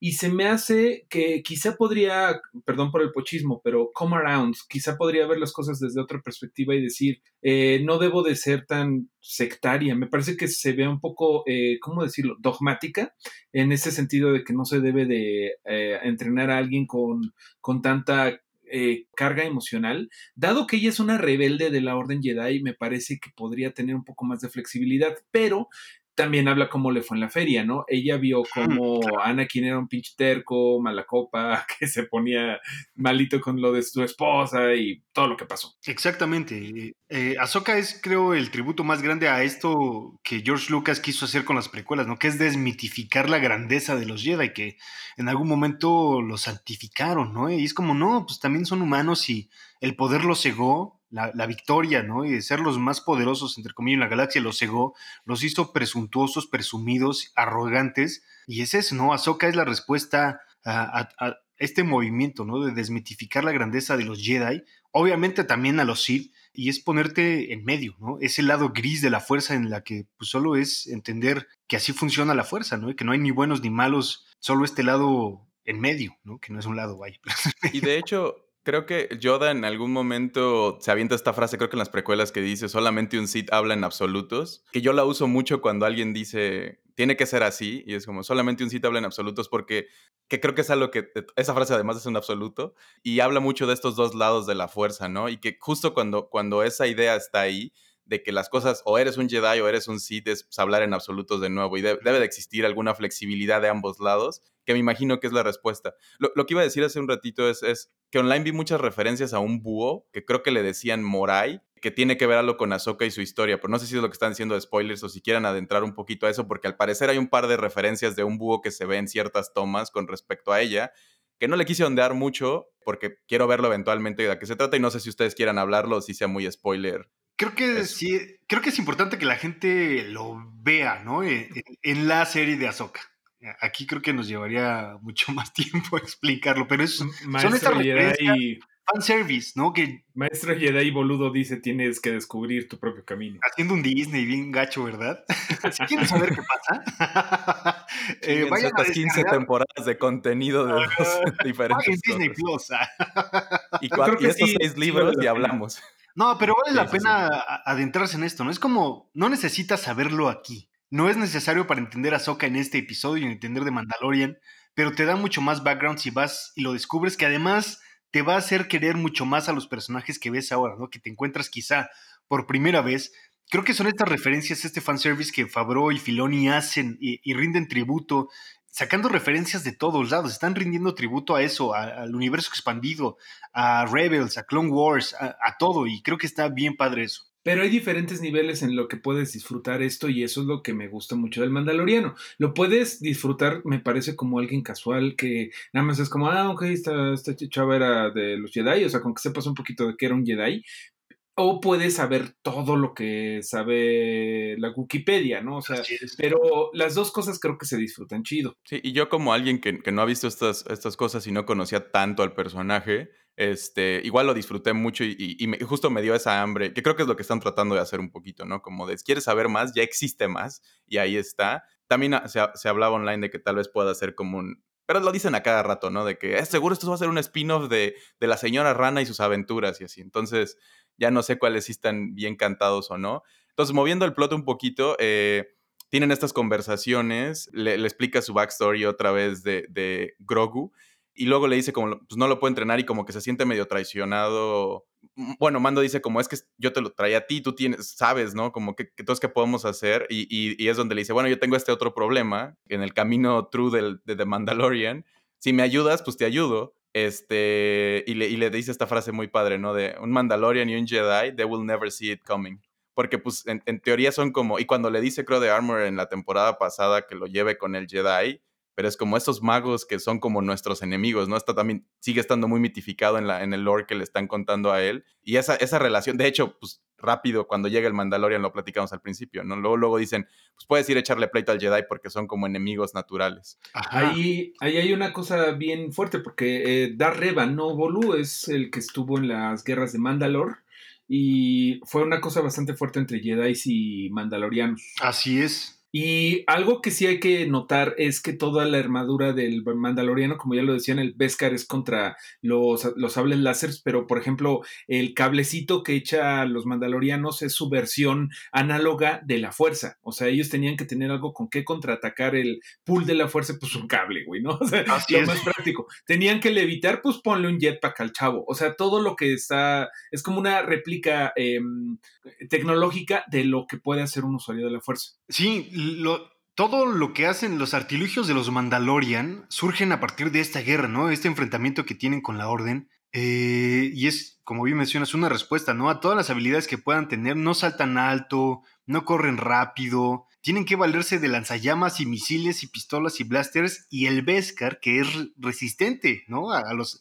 Y se me hace que quizá podría, perdón por el pochismo, pero come around, quizá podría ver las cosas desde otra perspectiva y decir, eh, no debo de ser tan sectaria. Me parece que se ve un poco, eh, ¿cómo decirlo?, dogmática, en ese sentido de que no se debe de eh, entrenar a alguien con, con tanta eh, carga emocional, dado que ella es una rebelde de la Orden Jedi, me parece que podría tener un poco más de flexibilidad, pero también habla cómo le fue en la feria, ¿no? Ella vio cómo Anakin era un pinche terco, mala copa, que se ponía malito con lo de su esposa y todo lo que pasó. Exactamente. Eh, Ahsoka es, creo, el tributo más grande a esto que George Lucas quiso hacer con las precuelas, ¿no? Que es desmitificar la grandeza de los Jedi, que en algún momento los santificaron, ¿no? Y es como, no, pues también son humanos y el poder los cegó la, victoria, ¿no? Y de ser los más poderosos, entre comillas, en la galaxia, los cegó, los hizo presuntuosos, presumidos, arrogantes. Y es eso, ¿no? Ahsoka es la respuesta a, este movimiento, ¿no? De desmitificar la grandeza de los Jedi, obviamente también a los Sith, y es ponerte en medio, ¿no? Ese lado gris de la fuerza en la que pues, solo es entender que así funciona la fuerza, ¿no? Y que no hay ni buenos ni malos, solo este lado en medio, ¿no? Que no es un lado, vaya. Y de hecho, Creo que Yoda en algún momento se avienta esta frase, creo que en las precuelas que dice, solamente un Sith habla en absolutos, que yo la uso mucho cuando alguien dice, tiene que ser así, y es como, solamente un Sith habla en absolutos, porque que creo que es algo que, esa frase además es un absoluto, y habla mucho de estos dos lados de la fuerza, ¿no? Y que justo cuando, cuando esa idea está ahí, de que las cosas o eres un Jedi o eres un Sith es pues, hablar en absolutos de nuevo y debe de existir alguna flexibilidad de ambos lados, que me imagino que es la respuesta. Lo, que iba a decir hace un ratito es, que online vi muchas referencias a un búho, que creo que le decían Morai, que tiene que ver algo con Ahsoka y su historia, pero no sé si es lo que están diciendo de spoilers o si quieran adentrar un poquito a eso, porque al parecer hay un par de referencias de un búho que se ve en ciertas tomas con respecto a ella, que no le quise ondear mucho, porque quiero verlo eventualmente de qué se trata y no sé si ustedes quieran hablarlo o si sea muy spoiler Creo que sí, creo que es importante que la gente lo vea, ¿no? E, e, en, la serie de Ahsoka. Aquí creo que nos llevaría mucho más tiempo explicarlo, pero es, son estas Jedi fanservice, ¿no? Que Maestro Jedi boludo dice tienes que descubrir tu propio camino. Haciendo un Disney bien gacho, ¿verdad? si quieren saber qué pasa, eh, vayan a 15 temporadas de contenido de diferentes Disney Plus. y, y estos seis libros y hablamos. No, pero vale la pena adentrarse en esto, ¿no? Es como, no necesitas saberlo aquí. No es necesario para entender a Soka en este episodio y entender de Mandalorian, pero te da mucho más background si vas y lo descubres, que además te va a hacer querer mucho más a los personajes que ves ahora, ¿no? Que te encuentras quizá por primera vez. Creo que son estas referencias, este fanservice que Fabro y Filoni hacen y, rinden tributo sacando referencias de todos lados, están rindiendo tributo a eso, al universo expandido, a Rebels, a Clone Wars, a, todo, y creo que está bien padre eso. Pero hay diferentes niveles en lo que puedes disfrutar esto y eso es lo que me gusta mucho del Mandaloriano. Lo puedes disfrutar, me parece, como alguien casual que nada más es como, ah, ok, esta, esta chava era de los Jedi, o sea, con que sepas un poquito de que era un Jedi, o puedes saber todo lo que sabe la Wikipedia, ¿no? O sea, pero las dos cosas creo que se disfrutan chido. Sí, y yo como alguien que, no ha visto estas, estas cosas y no conocía tanto al personaje, este, igual lo disfruté mucho y, justo me dio esa hambre, que creo que es lo que están tratando de hacer un poquito, ¿no? Como de, ¿quieres saber más? Ya existe más y ahí está. También se, se hablaba online de que tal vez pueda ser como un, pero lo dicen a cada rato, ¿no? De que es seguro esto va a ser un spin-off de, de, la señora rana y sus aventuras y así. Entonces, ya no sé cuáles sí están bien cantados o no. Entonces, moviendo el plot un poquito, eh, tienen estas conversaciones, le, explica su backstory otra vez de, de, Grogu, y luego le dice como, pues no lo puede entrenar y como que se siente medio traicionado. Bueno, Mando dice como, es que yo te lo traía a ti, tú tienes, sabes, ¿no? Como que entonces, ¿qué podemos hacer? Y, y, es donde le dice, bueno, yo tengo este otro problema en el camino true del, de The Mandalorian. Si me ayudas, pues te ayudo este, y le, y le dice esta frase muy padre, ¿no? De un Mandalorian y un Jedi, they will never see it coming. Porque, pues, en, teoría son como, y cuando le dice Crow de Armor en la temporada pasada que lo lleve con el Jedi, pero es como estos magos que son como nuestros enemigos, ¿no? Está también, sigue estando muy mitificado en, la, en el lore que le están contando a él. Y esa, esa relación, de hecho, pues rápido, cuando llega el Mandalorian, lo platicamos al principio, ¿no? Luego, luego dicen, pues puedes ir a echarle pleito al Jedi porque son como enemigos naturales. Ahí, ahí hay una cosa bien fuerte, porque eh, Dar Reva, no Bolu, es el que estuvo en las guerras de Mandalor. Y fue una cosa bastante fuerte entre Jedi y Mandalorianos. Así es. Y algo que sí hay que notar es que toda la armadura del Mandaloriano, como ya lo decían, el Beskar es contra los, los sables láser, pero por ejemplo, el cablecito que echa los Mandalorianos es su versión análoga de la fuerza. O sea, ellos tenían que tener algo con qué contraatacar el pool de la fuerza, pues un cable, güey, ¿no? O sea, lo más práctico. Tenían que levitar, pues ponle un jetpack al chavo. O sea, todo lo que está es como una réplica em, tecnológica de lo que puede hacer un usuario de la fuerza. Sí, todo lo que hacen los artilugios de los Mandalorian surgen a partir de esta guerra, ¿no? Este enfrentamiento que tienen con la Orden. Eh, y es, como bien mencionas, una respuesta, ¿no? A todas las habilidades que puedan tener, no saltan alto, no corren rápido, tienen que valerse de lanzallamas y misiles y pistolas y blasters y el Beskar, que es resistente, ¿no? A, los...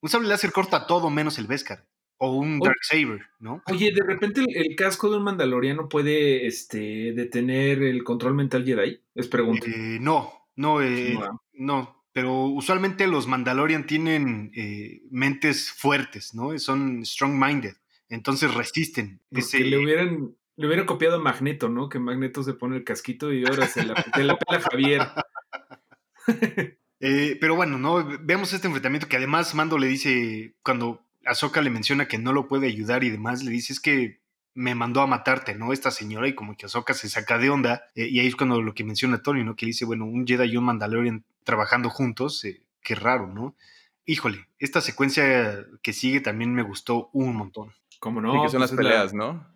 Un sable láser corta todo menos el Beskar o un Dark Saber, ¿no? Oye, de repente el, casco de un Mandaloriano puede este, detener el control mental Jedi, es pregunta. Eh, no, no, eh, no, pero usualmente los Mandalorian tienen eh, mentes fuertes, ¿no? Son strong-minded, entonces resisten. Ese... le hubieran le hubieran copiado a Magneto, ¿no? Que Magneto se pone el casquito y ahora se la, la pela Javier. pero bueno, ¿no? Vemos este enfrentamiento que además Mando le dice cuando Ahsoka le menciona que no lo puede ayudar y demás, le dice es que me mandó a matarte, ¿no? Esta señora y como que Ahsoka se saca de onda eh, y ahí es cuando lo que menciona Tony, ¿no? Que dice, bueno, un Jedi y un Mandalorian trabajando juntos, eh, qué raro, ¿no? Híjole, esta secuencia que sigue también me gustó un montón. ¿Cómo no? que son las pues peleas, ¿no?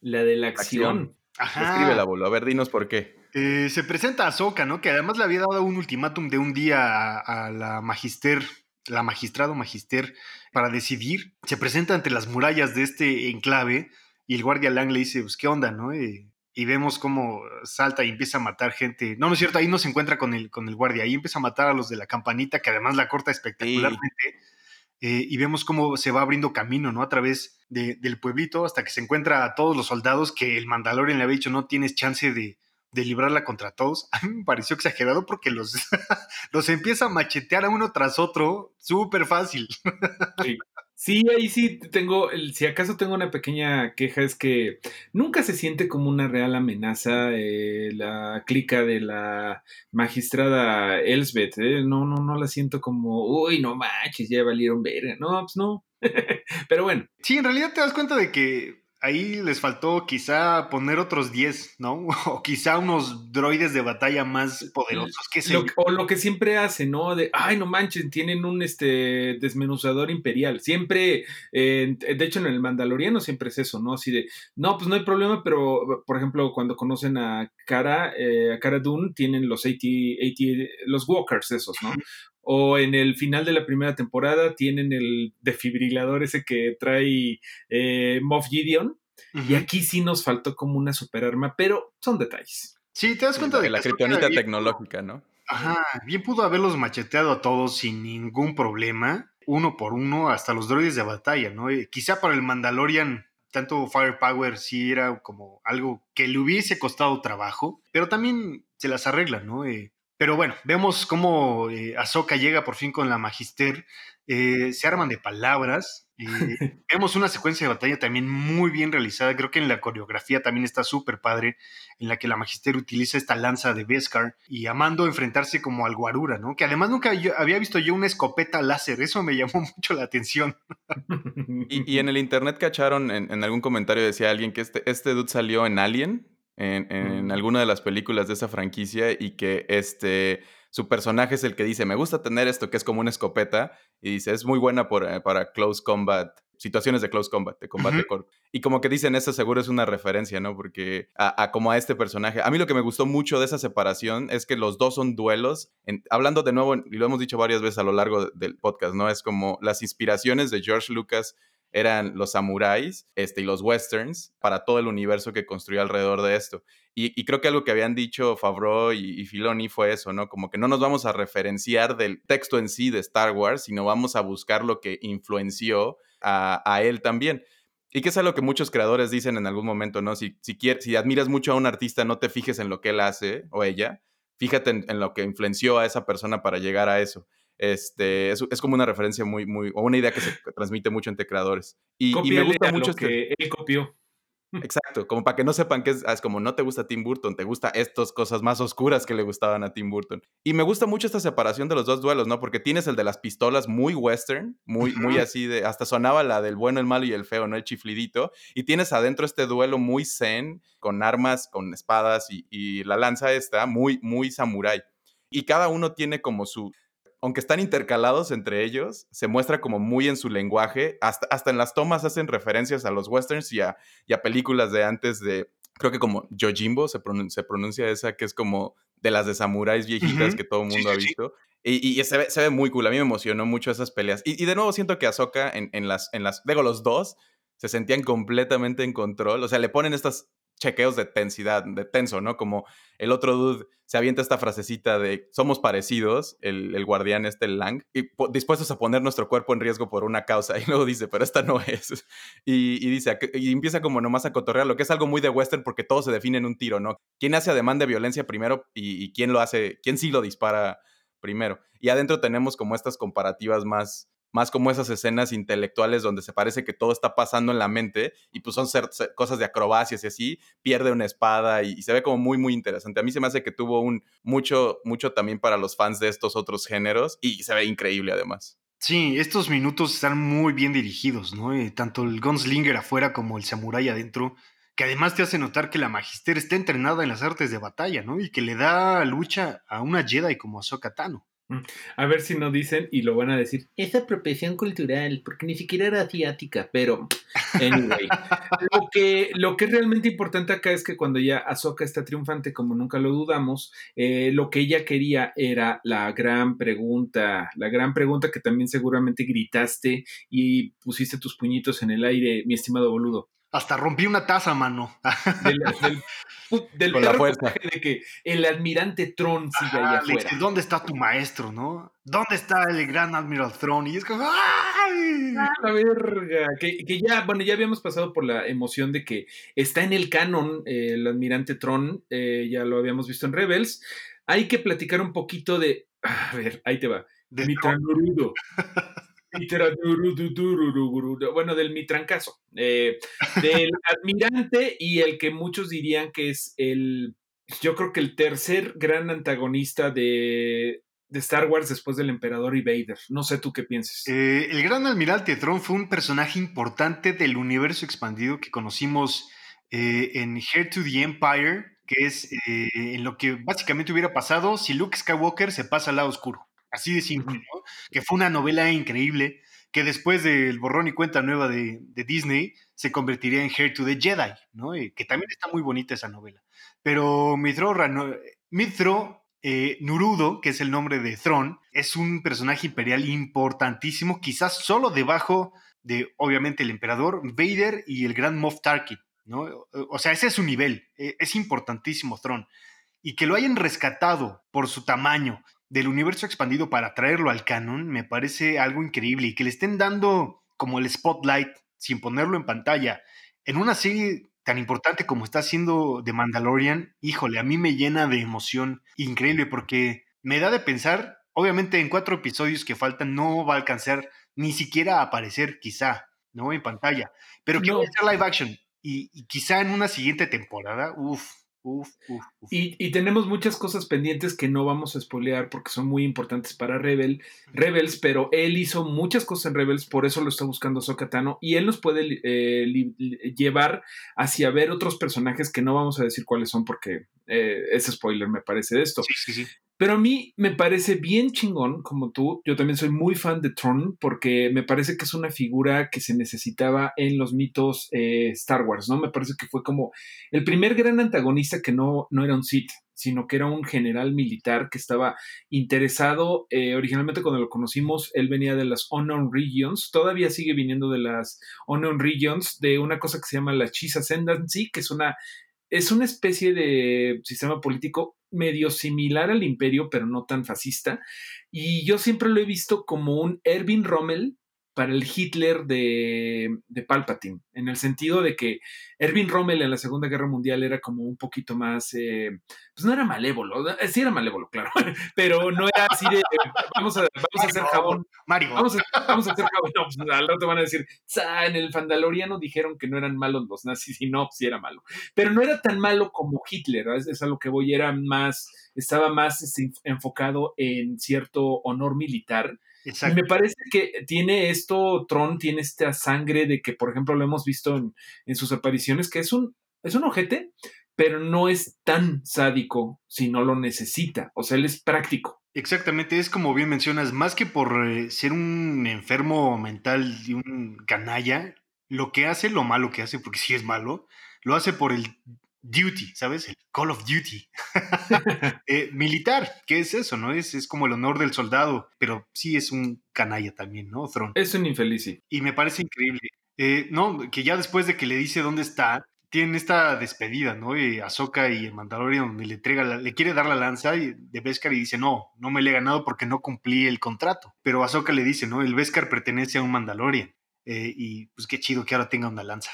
La de la acción. Ajá. Escribe la A ver, dinos por qué. Eh, se presenta a Ahsoka, ¿no? Que además le había dado un ultimátum de un día a, a la magister la magistrado magister, para decidir, se presenta ante las murallas de este enclave y el guardia Lang le dice, pues, ¿qué onda, no? Eh, y vemos cómo salta y empieza a matar gente. No, no es cierto, ahí no se encuentra con el, con el guardia, ahí empieza a matar a los de la campanita, que además la corta espectacularmente. Eh, y vemos cómo se va abriendo camino, ¿no? A través del pueblito hasta que se encuentra a todos los soldados que el Mandalorian le había dicho, no tienes chance de, de librarla contra todos, a mí me pareció exagerado porque los, los empieza a machetear a uno tras otro súper fácil. Sí. ahí sí tengo, si acaso tengo una pequeña queja, es que nunca se siente como una real amenaza eh, la clica de la magistrada Elsbeth, ¿eh? no, no, no la siento como, uy, no manches, ya valieron ver, no, pues no, pero bueno. Sí, en realidad te das cuenta de que ahí les faltó quizá poner otros 10, ¿no? O quizá unos droides de batalla más poderosos. ¿qué sé Lo- o lo que siempre hace, ¿no? De, ay, no manches, tienen un este desmenuzador imperial. Siempre, eh, de hecho, en el Mandaloriano siempre es eso, ¿no? Así de, no, pues no hay problema, pero, por ejemplo, cuando conocen a Cara, eh, a Cara Dune, tienen los 80, 80 los walkers esos, ¿no? O en el final de la primera temporada tienen el defibrilador ese que trae eh, Moff Gideon. Y aquí sí nos faltó como una superarma, pero son detalles. Sí, te das cuenta de la que Ahsoka kriptonita bien- tecnológica, ¿no? Ajá, bien pudo haberlos macheteado a todos sin ningún problema, uno por uno, hasta los droides de batalla, ¿no? Eh, quizá para el Mandalorian, tanto Firepower sí era como algo que le hubiese costado trabajo, pero también se las arreglan, ¿no? Eh, pero bueno, vemos cómo eh, Ahsoka llega por fin con la Magister, eh, se arman de palabras, eh, vemos una secuencia de batalla también muy bien realizada, creo que en la coreografía también está súper padre, en la que la Magister utiliza esta lanza de Beskar y a Mando enfrentarse como al Guarura, ¿no? Que además nunca yo- había visto yo una escopeta láser, eso me llamó mucho la atención. Y, y en el internet cacharon, en, en algún comentario decía alguien que este, este dude salió en Alien, en, en Mm. alguna de las películas de esa franquicia, y que este, su personaje es el que dice, me gusta tener esto, que es como una escopeta, y dice, es muy buena por, eh, para close combat, situaciones de close combat, de combate Ujú. corto. Y como que dicen, eso seguro es una referencia, ¿no? Porque a, a como a este personaje. A mí lo que me gustó mucho de esa separación es que los dos son duelos. en- hablando de nuevo, y lo hemos dicho varias veces a lo largo de- del podcast, ¿no? Es como las inspiraciones de George Lucas eran los samuráis este, y los westerns para todo el universo que construyó alrededor de esto. Y, y creo que algo que habían dicho Favreau y, Filoni fue eso, ¿no? Como que no nos vamos a referenciar del texto en sí de Star Wars, sino vamos a buscar lo que influenció a, a él también. Y que es algo que muchos creadores dicen en algún momento, ¿no? Si, si, quieres, si admiras mucho a un artista, no te fijes en lo que él hace o ella, fíjate en, en lo que influenció a esa persona para llegar a eso. Este, es, es como una referencia muy, muy, o una idea que se transmite mucho entre creadores. Y, y me gusta lo mucho este, que él copió. Exacto, como para que no sepan que es, es como no te gusta Tim Burton, te gusta estas cosas más oscuras que le gustaban a Tim Burton. Y me gusta mucho esta separación de los dos duelos, ¿no? Porque tienes el de las pistolas muy western, muy, muy así de, hasta sonaba la del bueno, el malo y el feo, ¿no? El chiflidito. Y tienes adentro este duelo muy zen, con armas, con espadas y, y la lanza esta, muy, muy samurái. Y cada uno tiene como su, aunque están intercalados entre ellos, se muestra como muy en su lenguaje. Hasta, hasta en las tomas hacen referencias a los westerns y a, y a películas de antes de, creo que como Yojimbo se, pronun- se pronuncia esa, que es como de las de samuráis viejitas que todo el mundo sí, ha sí. visto. Y, y se, ve, se ve muy cool. A mí me emocionó mucho esas peleas. Y, y de nuevo siento que Ahsoka en, en las, en las, digo, los dos se sentían completamente en control. O sea, le ponen estos chequeos de tensidad, de tenso, ¿no? Como el otro dude se avienta esta frasecita de somos parecidos, el, guardián este, el Lang, y dispuestos a poner nuestro cuerpo en riesgo por una causa. Y luego dice, pero esta no es. Y, dice, "Aqu- y empieza como nomás a cotorrear, lo que es algo muy de western porque todo se define en un tiro, ¿no? ¿Quién hace ademán de violencia primero y, y quién lo hace, quién sí lo dispara primero? Y adentro tenemos como estas comparativas más más como esas escenas intelectuales donde se parece que todo está pasando en la mente y pues son cosas de acrobacias y así, pierde una espada y, se ve como muy, muy interesante. A mí se me hace que tuvo un mucho, mucho también para los fans de estos otros géneros y se ve increíble además. Sí, estos minutos están muy bien dirigidos, ¿no? Eh, tanto el gunslinger afuera como el samurái adentro, que además te hace notar que la Magister está entrenada en las artes de batalla, ¿no? Y que le da lucha a una Jedi como Ahsoka Tano. A ver si no dicen y lo van a decir. Es apropiación cultural, porque ni siquiera era asiática, pero anyway. lo, que, lo que es realmente importante acá es que cuando ya Ahsoka está triunfante, como nunca lo dudamos, eh, lo que ella quería era la gran pregunta, la gran pregunta que también seguramente gritaste y pusiste tus puñitos en el aire, mi estimado boludo. Hasta rompí una taza, mano. Del, del, del Con la fuerza. de que el almirante Tron sigue allá Ah, le afuera. dice, ¿Dónde está tu maestro, no? ¿Dónde está el gran Admiral Throne? Y es como, ¡ay! La verga. Que, que ya, bueno, ya habíamos pasado por la emoción de que está en el canon eh, el almirante Tron, eh, ya lo habíamos visto en Rebels. Hay que platicar un poquito de. A ver, ahí te va. De Mitranurudo. Mitranurudurururururudo. Bueno, del mitrancazo. Eh, del admirante y el que muchos dirían que es el. Yo creo que el tercer gran antagonista de, de Star Wars después del Emperador y Vader. No sé tú qué piensas. Eh, el Gran Almirante Thrawn fue un personaje importante del universo expandido que conocimos eh, en Heir to the Empire, que es eh, en lo que básicamente hubiera pasado si Luke Skywalker se pasa al lado oscuro. Así de simple, ¿no? Que fue una novela increíble que después del borrón y cuenta nueva de, Disney se convertiría en Heir to the Jedi, ¿no? que también está muy bonita esa novela. Pero Mithro, Mithro eh, Nurudo, que es el nombre de Thrawn, es un personaje imperial importantísimo, quizás solo debajo de, obviamente, el emperador, Vader y el gran Moff Tarkin, ¿no? O sea, ese es su nivel, e, es importantísimo Thrawn. Y que lo hayan rescatado por su tamaño del universo expandido para traerlo al canon, me parece algo increíble. Y que le estén dando como el spotlight, sin ponerlo en pantalla, en una serie tan importante como está haciendo The Mandalorian, híjole, a mí me llena de emoción increíble porque me da de pensar, obviamente en cuatro episodios que faltan no va a alcanzar ni siquiera a aparecer quizá, ¿no? En pantalla, pero que va a ser live action y, y quizá en una siguiente temporada, uff, y, tenemos muchas cosas pendientes que no vamos a spoilear porque son muy importantes para Rebel, Rebels, pero él hizo muchas cosas en Rebels, por eso lo está buscando Sokatano y él nos puede eh, llevar hacia ver otros personajes que no vamos a decir cuáles son porque eh, es spoiler, me parece de esto. Sí, sí, sí. Pero a mí me parece bien chingón, como tú. Yo también soy muy fan de Tron porque me parece que es una figura que se necesitaba en los mitos eh, Star Wars, ¿no? Me parece que fue como el primer gran antagonista que no, no era un Sith, sino que era un general militar que estaba interesado. Eh, originalmente, cuando lo conocimos, él venía de las Unknown Regions, todavía sigue viniendo de las Unknown Regions, de una cosa que se llama la Cheese Ascendancy, que es una es una especie de sistema político medio similar al imperio, pero no tan fascista. Y yo siempre lo he visto como un Erwin Rommel para el Hitler de, de, Palpatine, en el sentido de que Erwin Rommel en la Segunda Guerra Mundial era como un poquito más, eh, pues no era malévolo, eh, sí era malévolo, claro, pero no era así de, vamos a, vamos a hacer jabón, Mario. Vamos, a, vamos a hacer jabón, no, pues, al rato van a decir, en el Fandaloriano dijeron que no eran malos los nazis, y no, sí era malo, pero no era tan malo como Hitler, es, es a lo que voy, era más, estaba más este, enfocado en cierto honor militar, y me parece que tiene esto, Tron tiene esta sangre de que, por ejemplo, lo hemos visto en, sus apariciones, que es un, es un ojete, pero no es tan sádico si no lo necesita. O sea, él es práctico. Exactamente, es como bien mencionas, más que por eh, ser un enfermo mental y un canalla, lo que hace, lo malo que hace, porque sí es malo, lo hace por el duty, ¿sabes? El Call of Duty. Eh, militar, ¿qué es eso, no? Es, es como el honor del soldado, pero sí es un canalla también, ¿no? Throne. Es un infeliz, Y me parece increíble. Eh, no, que ya después de que le dice dónde está, tienen esta despedida, ¿no? Y Ahsoka y el Mandalorian, donde le entrega, le quiere dar la lanza de Beskar y dice, no, no me le he ganado porque no cumplí el contrato. Pero Ahsoka le dice, no, el Beskar pertenece a un Mandalorian. Eh, y pues qué chido que ahora tenga una lanza.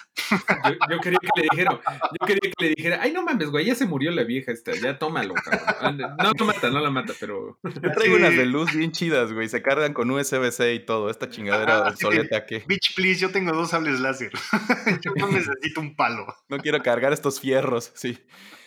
Yo, quería que le dijera, yo quería que le dijera, ay no mames, güey, ya se murió la vieja esta, ya tómalo, cabrón. No lo mata, no la mata, pero. Traigo unas de luz bien chidas, güey. Se cargan con USB-C y todo. Esta chingadera obsoleta que. Bitch, please, yo tengo dos sables láser. yo no necesito un palo. No quiero cargar estos fierros, sí.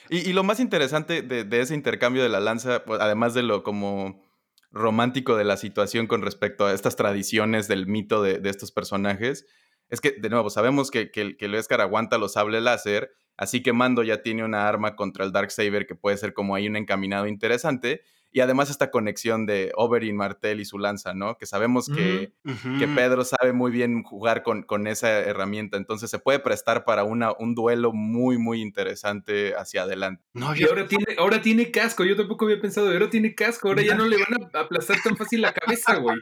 Y, lo más interesante de, de, ese intercambio de la lanza, pues, además de lo como romántico de la situación con respecto a estas tradiciones del mito de, estos personajes, es que, de nuevo, sabemos que, que, que el Escar aguanta los sables láser, así que Mando ya tiene una arma contra el Dark Saber que puede ser como ahí un encaminado interesante, y además esta conexión de Oberyn Martel y su lanza, ¿no? Que sabemos que, que Pedro sabe muy bien jugar con, con, esa herramienta, entonces se puede prestar para una, un duelo muy, muy interesante hacia adelante. No, y ahora tiene, ahora tiene casco, yo tampoco había pensado, ahora tiene casco, ahora ya no le van a aplastar tan fácil la cabeza, güey.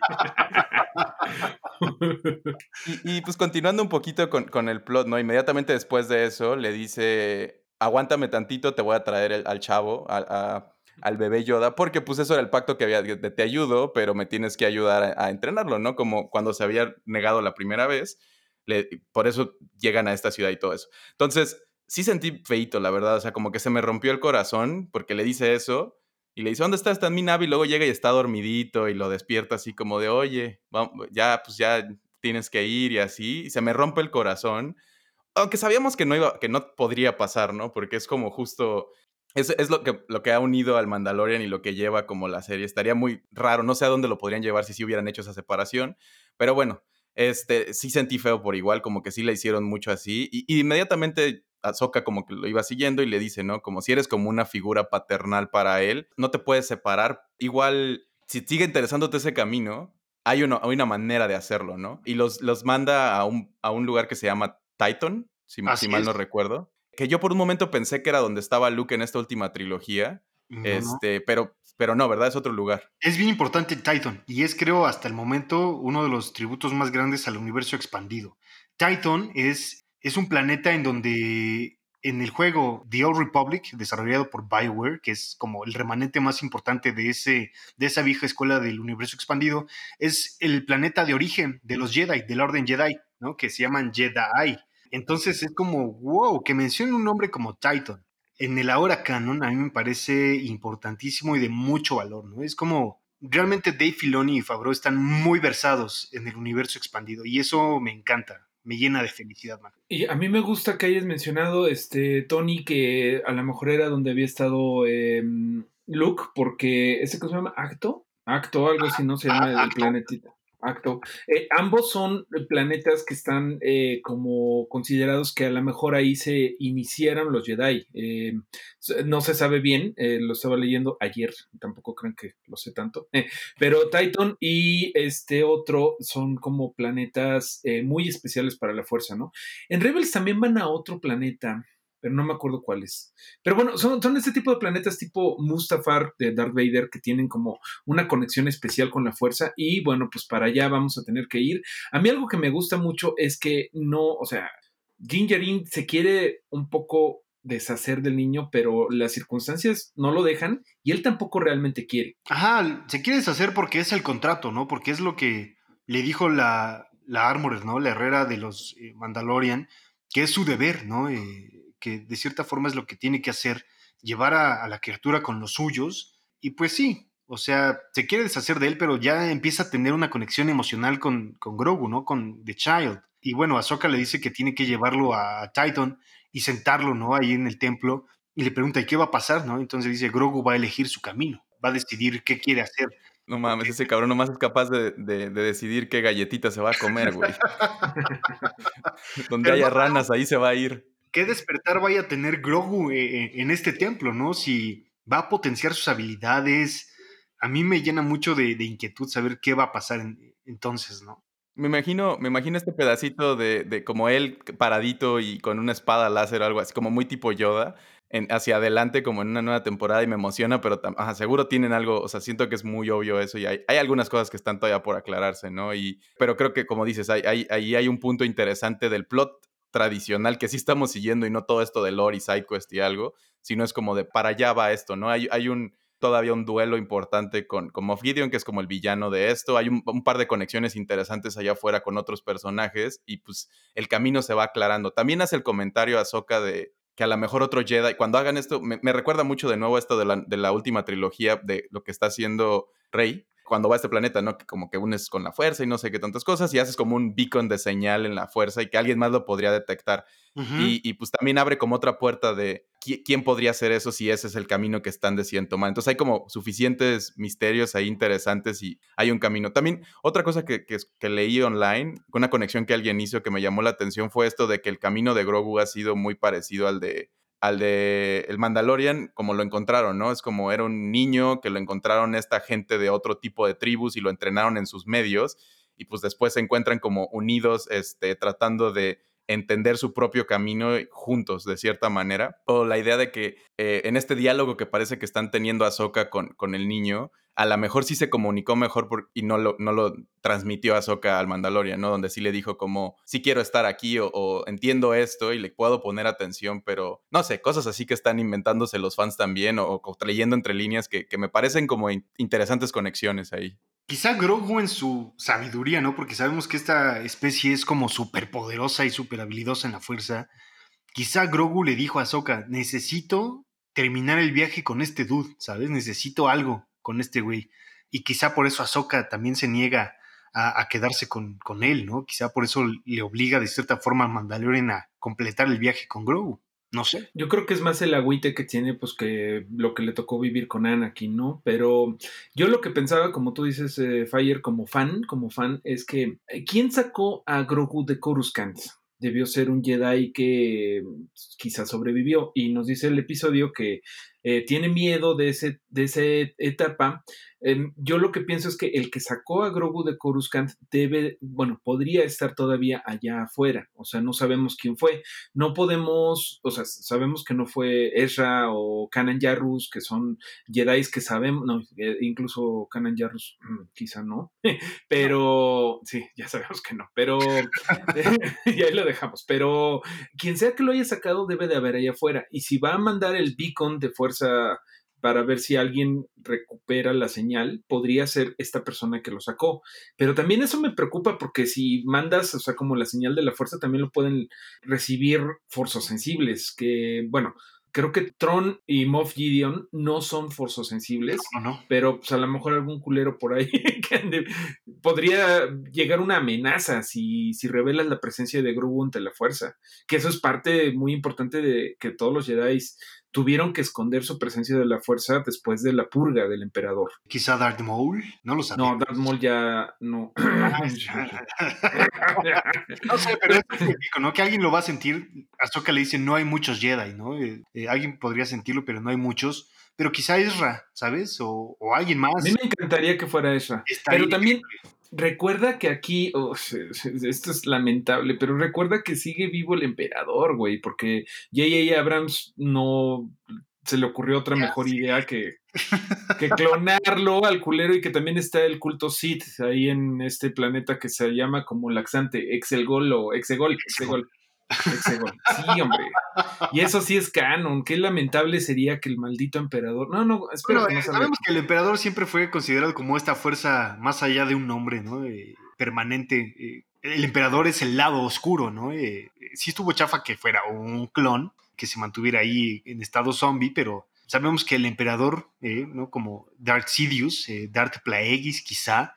y, pues continuando un poquito con, con el plot, ¿no? Inmediatamente después de eso le dice, aguántame tantito, te voy a traer al chavo, a al bebé Yoda, porque pues eso era el pacto que había de te ayudo, pero me tienes que ayudar a, entrenarlo, ¿no? Como cuando se había negado la primera vez, por eso llegan a esta ciudad y todo eso. Entonces, sí sentí feito, la verdad, o sea, como que se me rompió el corazón porque le dice eso y le dice, ¿dónde está? Está en mi nave y luego llega y está dormidito y lo despierta así como de, oye, ya, pues ya tienes que ir y así, y se me rompe el corazón. Aunque sabíamos que no iba, que no podría pasar, ¿no? Porque es como justo es, es, lo, que, lo que ha unido al Mandalorian y lo que lleva como la serie. Estaría muy raro, no sé a dónde lo podrían llevar si sí hubieran hecho esa separación, pero bueno, este, sí sentí feo por igual, como que sí le hicieron mucho así, y, y inmediatamente Ahsoka como que lo iba siguiendo y le dice, ¿no? Como si eres como una figura paternal para él, no te puedes separar. Igual, si sigue interesándote ese camino, hay una, hay una manera de hacerlo, ¿no? Y los, los manda a un, a un lugar que se llama Titan, si, si mal no recuerdo. Que yo por un momento pensé que era donde estaba Luke en esta última trilogía. No, este, no. pero pero no, ¿verdad? Es otro lugar. Es bien importante Titan y es creo hasta el momento uno de los tributos más grandes al universo expandido. Titan es es un planeta en donde en el juego The Old Republic, desarrollado por Bioware, que es como el remanente más importante de, ese, de esa vieja escuela del universo expandido, es el planeta de origen de los Jedi, del Orden Jedi, ¿no? que se llaman Jedi. Entonces es como, wow, que mencione un nombre como Titan. En el ahora canon a mí me parece importantísimo y de mucho valor, ¿no? Es como, realmente Dave Filoni y Favreau están muy versados en el universo expandido y eso me encanta me llena de felicidad, man. Y a mí me gusta que hayas mencionado, este, Tony, que a lo mejor era donde había estado eh, Luke, porque ese que se llama Acto, Acto, algo así, ¿no? Se llama ah, el planetita. Acto. Eh, ambos son planetas que están eh, como considerados que a lo mejor ahí se iniciaron los Jedi. Eh, no se sabe bien, lo estaba leyendo ayer, tampoco creen que lo sé tanto. pero Titan y este otro son como planetas muy especiales para la fuerza, ¿no? En Rebels también van a otro planeta pero no me acuerdo cuáles. Pero bueno, son, son este tipo de planetas tipo Mustafar de Darth Vader que tienen como una conexión especial con la fuerza y bueno, pues para allá vamos a tener que ir. A mí algo que me gusta mucho es que no, o sea, Gingerin se quiere un poco deshacer del niño, pero las circunstancias no lo dejan y él tampoco realmente quiere. Ajá, se quiere deshacer porque es el contrato, ¿no? Porque es lo que le dijo la, la Armorer, ¿no? La herrera de los eh, Mandalorian, que es su deber, ¿no? Eh, que de cierta forma es lo que tiene que hacer, llevar a, a, la criatura con los suyos. Y pues sí, o sea, se quiere deshacer de él, pero ya empieza a tener una conexión emocional con, con Grogu, ¿no? Con The Child. Y bueno, Ahsoka le dice que tiene que llevarlo a Titan y sentarlo, ¿no? Ahí en el templo. Y le pregunta, ¿y qué va a pasar, no? Entonces dice, Grogu va a elegir su camino, va a decidir qué quiere hacer. No mames, ese cabrón nomás es capaz de, de, de decidir qué galletita se va a comer, güey. Donde haya ranas, ahí se va a ir qué despertar vaya a tener Grogu eh, en este templo, ¿no? Si va a potenciar sus habilidades. A mí me llena mucho de, de inquietud saber qué va a pasar en, entonces, ¿no? Me imagino, me imagino este pedacito de, de, como él paradito y con una espada láser o algo así, como muy tipo Yoda, en, hacia adelante como en una nueva temporada y me emociona, pero ajá, seguro tienen algo, o sea, siento que es muy obvio eso y hay, hay, algunas cosas que están todavía por aclararse, ¿no? Y, pero creo que como dices, ahí hay, hay, hay un punto interesante del plot tradicional que sí estamos siguiendo y no todo esto de lore y sidequest y algo, sino es como de para allá va esto, ¿no? Hay, hay un todavía un duelo importante con, con Gideon, que es como el villano de esto. Hay un, un, par de conexiones interesantes allá afuera con otros personajes y pues el camino se va aclarando. También hace el comentario a Soka de que a lo mejor otro Jedi, cuando hagan esto, me, me recuerda mucho de nuevo esto de la, de la, última trilogía de lo que está haciendo Rey, cuando va a este planeta, ¿no? Que como que unes con la fuerza y no sé qué tantas cosas y haces como un beacon de señal en la fuerza y que alguien más lo podría detectar. Uh -huh. y, y, pues también abre como otra puerta de quién podría hacer eso si ese es el camino que están decidiendo tomar. Entonces hay como suficientes misterios ahí interesantes y hay un camino. También otra cosa que, que, que leí online, una conexión que alguien hizo que me llamó la atención fue esto de que el camino de Grogu ha sido muy parecido al de al de el Mandalorian como lo encontraron, ¿no? Es como era un niño que lo encontraron esta gente de otro tipo de tribus y lo entrenaron en sus medios y pues después se encuentran como unidos este, tratando de entender su propio camino juntos, de cierta manera. O la idea de que eh, en este diálogo que parece que están teniendo Ahsoka con, con el niño, a lo mejor sí se comunicó mejor y no lo, no lo transmitió Ahsoka al Mandalorian, ¿no? Donde sí le dijo como, sí quiero estar aquí o, entiendo esto y le puedo poner atención, pero no sé, cosas así que están inventándose los fans también o, o leyendo entre líneas que, que me parecen como in interesantes conexiones ahí. Quizá Grogu en su sabiduría, ¿no? Porque sabemos que esta especie es como súper poderosa y súper habilidosa en la fuerza. Quizá Grogu le dijo a Ahsoka, necesito terminar el viaje con este dude, ¿sabes? Necesito algo con este güey. Y quizá por eso Ahsoka también se niega a, a quedarse con, con, él, ¿no? Quizá por eso le obliga de cierta forma a Mandalorian a completar el viaje con Grogu. No sé. Yo creo que es más el agüite que tiene, pues que lo que le tocó vivir con Anakin, ¿no? Pero yo lo que pensaba, como tú dices, eh, Fire, como fan, como fan, es que eh, ¿quién sacó a Grogu de Coruscant? Debió ser un Jedi que pues, quizás sobrevivió. Y nos dice el episodio que eh, tiene miedo de, ese, de esa etapa Em, yo lo que pienso es que el que sacó a Grogu de Coruscant debe, bueno, podría estar todavía allá afuera. O sea, no sabemos quién fue. No podemos, o sea, sabemos que no fue Ezra o Kanan Jarrus, que son Jedi que sabemos, no, eh, incluso Kanan Jarrus, mm, quizá no, pero sí, ya sabemos que no, pero y ahí lo dejamos. Pero quien sea que lo haya sacado debe de haber allá afuera. Y si va a mandar el beacon de fuerza para ver si alguien recupera la señal, podría ser esta persona que lo sacó. Pero también eso me preocupa porque si mandas, o sea, como la señal de la fuerza, también lo pueden recibir sensibles, que, bueno, creo que Tron y Moff Gideon no son forzosensibles, sensibles, pero pues, a lo mejor algún culero por ahí podría llegar una amenaza si, si revelas la presencia de Grogu ante la fuerza, que eso es parte muy importante de que todos los Jedi tuvieron que esconder su presencia de la fuerza después de la purga del emperador. Quizá Darth Maul, no lo sabía. No, Darth Maul ya no. no sé, pero es típico, ¿no? Que alguien lo va a sentir. Ahsoka le dice, no hay muchos Jedi, ¿no? Eh, eh, alguien podría sentirlo, pero no hay muchos. Pero quizá Ezra, ¿sabes? O, alguien más. A mí me encantaría que fuera Ezra. pero también, Recuerda que aquí, oh, esto es lamentable, pero recuerda que sigue vivo el emperador, güey, porque J.J. Abrams no se le ocurrió otra mejor idea que, que clonarlo al culero y que también está el culto Sith ahí en este planeta que se llama como laxante, Exelgol o Exegol. Exegol. Sí, hombre. Y eso sí es canon. Qué lamentable sería que el maldito emperador. No, no, espero eh, sabemos que el emperador siempre fue considerado como esta fuerza más allá de un nombre, ¿no? Eh, permanente. Eh, el emperador es el lado oscuro, ¿no? sí estuvo chafa que fuera un clon que se mantuviera ahí en estado zombie, pero sabemos que el emperador, ¿no? Como Darth Sidious, Darth Plagueis, quizá,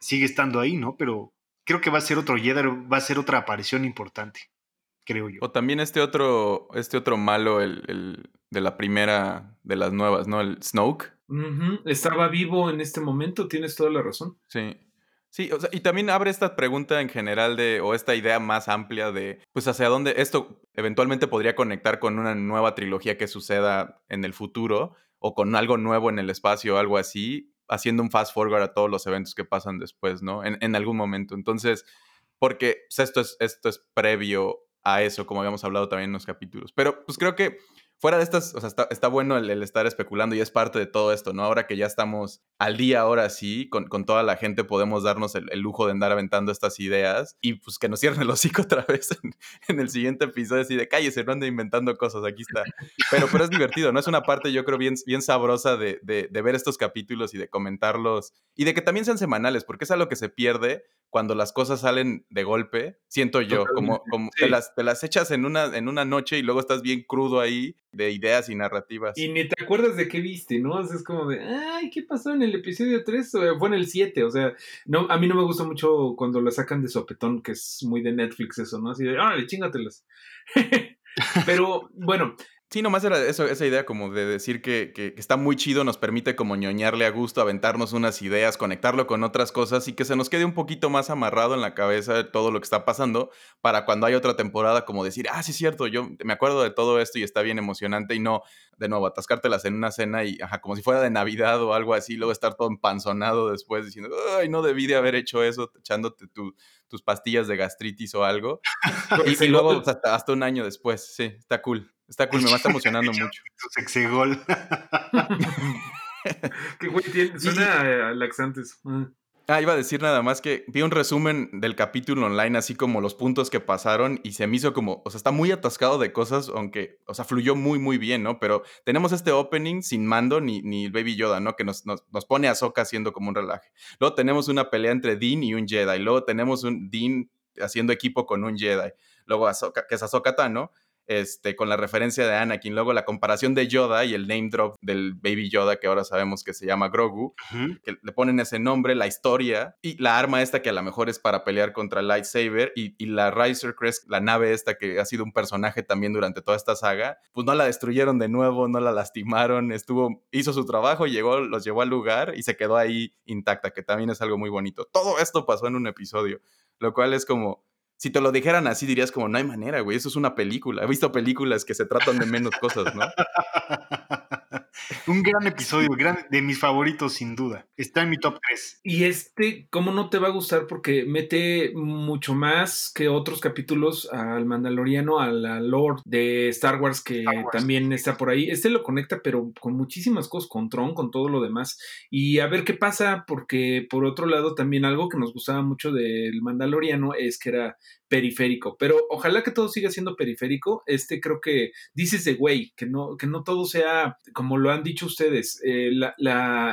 sigue estando ahí, ¿no? Pero creo que va a ser otro Jedi, va a ser otra aparición importante creo yo. O también este otro, este otro malo, el, de la primera, de las nuevas, ¿no? El Snoke. Estaba vivo en este momento, tienes toda la razón. Sí. Sí, o sea, y también abre esta pregunta en general de, o esta idea más amplia de, pues, hacia dónde esto eventualmente podría conectar con una nueva trilogía que suceda en el futuro, o con algo nuevo en el espacio o algo así, haciendo un fast forward a todos los eventos que pasan después, ¿no? En, en algún momento. Entonces, porque pues, esto, es, esto es previo a eso, como habíamos hablado también en los capítulos. Pero pues creo que fuera de estas, o sea, está, bueno el, estar especulando y es parte de todo esto, ¿no? Ahora que ya estamos al día, ahora sí, con, toda la gente podemos darnos el, lujo de andar aventando estas ideas y pues que nos cierren el hocico otra vez en, el siguiente episodio, así de cállese, no ande inventando cosas, aquí está. Pero, pero es divertido, ¿no? Es una parte, yo creo, bien, bien sabrosa de, de ver estos capítulos y de comentarlos y de que también sean semanales, porque es algo que se pierde cuando las cosas salen de golpe, siento yo, como, como te, las, te las echas en una, en una noche y luego estás bien crudo ahí de ideas y narrativas. Y ni te acuerdas de qué viste, ¿no? es como de, ay, ¿qué pasó en el episodio 3? Fue en el 7, o sea, no, a mí no me gusta mucho cuando la sacan de sopetón, que es muy de Netflix eso, ¿no? Así de, ¡ay, chingatelas! Pero bueno, Sí, nomás era eso, esa idea como de decir que, que, está muy chido, nos permite como ñoñarle a gusto, aventarnos unas ideas, conectarlo con otras cosas y que se nos quede un poquito más amarrado en la cabeza todo lo que está pasando para cuando hay otra temporada como decir, ah, sí es cierto, yo me acuerdo de todo esto y está bien emocionante y no, de nuevo, atascártelas en una cena y, ajá, como si fuera de Navidad o algo así, luego estar todo empanzonado después diciendo, ay, no debí de haber hecho eso, echándote tus pastillas de gastritis o algo. y, luego hasta, hasta un año después, sí, está cool. Está cool, me va a estar emocionando mucho. Tu gol. Qué güey tiene, suena a laxantes. Ah. ah, iba a decir nada más que vi un resumen del capítulo online, así como los puntos que pasaron, y se me hizo como, o sea, está muy atascado de cosas, aunque, o sea, fluyó muy, muy bien, ¿no? Pero tenemos este opening sin mando ni, ni el Baby Yoda, ¿no? Que nos, nos, nos pone a Soka haciendo como un relaje. Luego tenemos una pelea entre Dean y un Jedi. Luego tenemos un Dean haciendo equipo con un Jedi. Luego Ahsoka, que es Ahsoka Tano este, con la referencia de Anakin, luego la comparación de Yoda y el name drop del Baby Yoda, que ahora sabemos que se llama Grogu, que le ponen ese nombre, la historia y la arma esta que a lo mejor es para pelear contra el lightsaber y, y la Riser Crest, la nave esta que ha sido un personaje también durante toda esta saga, pues no la destruyeron de nuevo, no la lastimaron, estuvo, hizo su trabajo, llegó, los llevó al lugar y se quedó ahí intacta, que también es algo muy bonito. Todo esto pasó en un episodio, lo cual es como si te lo dijeran así, dirías como, no hay manera, güey, eso es una película. He visto películas que se tratan de menos cosas, ¿no? Un gran episodio, gran, de mis favoritos sin duda. Está en mi top 3. Y este, ¿cómo no te va a gustar? Porque mete mucho más que otros capítulos al Mandaloriano, a la lore de Star Wars que también está por ahí. Este lo conecta, pero con muchísimas cosas, con Tron, con todo lo demás. Y a ver qué pasa, porque por otro lado también algo que nos gustaba mucho del Mandaloriano es que era periférico, pero ojalá que todo siga siendo periférico. Este creo que dices de güey, que no, que no todo sea como lo han dicho ustedes. Eh,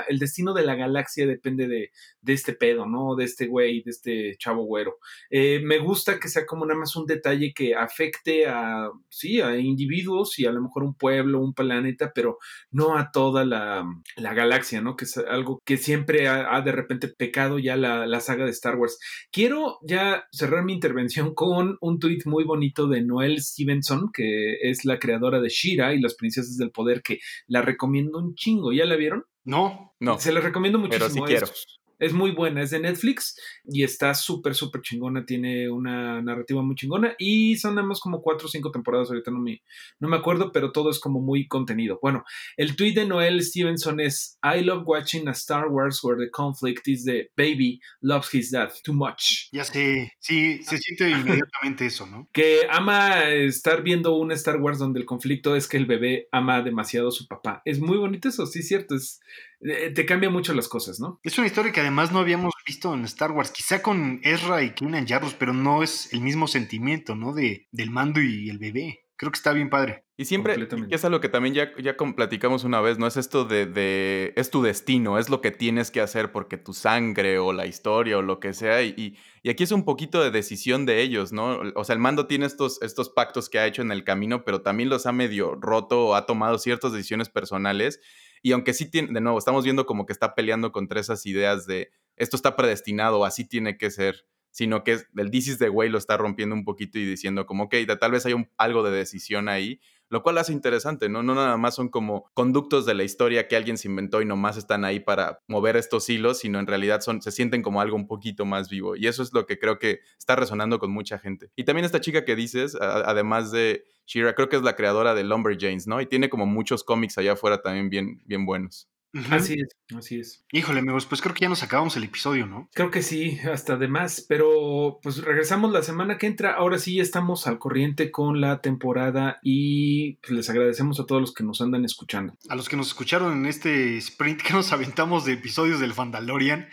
el destino de la galaxia depende de, de este pedo, ¿no? De este güey, de este chavo güero. Eh, me gusta que sea como nada más un detalle que afecte a, sí, a individuos y a lo mejor un pueblo, un planeta, pero no a toda la, galaxia, ¿no? Que es algo que siempre ha, de repente pecado ya la, la saga de Star Wars. Quiero ya cerrar mi intervención con un tuit muy bonito de Noel Stevenson, que es la creadora de Shira y las princesas del poder, que la recomiendo un chingo. ¿Ya la vieron? No, no. Se la recomiendo muchísimo. Pero sí quiero. Es muy buena, es de Netflix y está súper, súper chingona. Tiene una narrativa muy chingona y son nada más como cuatro o cinco temporadas. Ahorita no me, no me acuerdo, pero todo es como muy contenido. Bueno, el tweet de Noel Stevenson es: I love watching a Star Wars where the conflict is the baby loves his dad too much. Ya sé, sí, se siente inmediatamente eso, ¿no? Que ama estar viendo un Star Wars donde el conflicto es que el bebé ama demasiado a su papá. Es muy bonito eso, sí, cierto. Es, te cambia mucho las cosas, ¿no? Es una historia que además no habíamos visto en Star Wars, quizá con Ezra y Kanan Jarrus, pero no es el mismo sentimiento, ¿no? De, del mando y el bebé. Creo que está bien padre. Y siempre, y es algo que también ya, ya platicamos una vez, ¿no? Es esto de, de, es tu destino, es lo que tienes que hacer porque tu sangre o la historia o lo que sea, y, y, aquí es un poquito de decisión de ellos, ¿no? O sea, el mando tiene estos, estos pactos que ha hecho en el camino, pero también los ha medio roto o ha tomado ciertas decisiones personales y aunque sí tiene, de nuevo, estamos viendo como que está peleando contra esas ideas de esto está predestinado, así tiene que ser, sino que el This de way lo está rompiendo un poquito y diciendo como, ok, tal vez hay algo de decisión ahí, lo cual hace interesante, ¿no? No nada más son como conductos de la historia que alguien se inventó y nomás están ahí para mover estos hilos, sino en realidad son, se sienten como algo un poquito más vivo. Y eso es lo que creo que está resonando con mucha gente. Y también esta chica que dices, además de Shira, creo que es la creadora de Lumberjanes, ¿no? Y tiene como muchos cómics allá afuera también bien, bien buenos. Así es, así es. Híjole, amigos, pues creo que ya nos acabamos el episodio, ¿no? Creo que sí, hasta de más, pero pues regresamos la semana que entra. Ahora sí estamos al corriente con la temporada y pues, les agradecemos a todos los que nos andan escuchando. A los que nos escucharon en este sprint que nos aventamos de episodios del Fandalorian.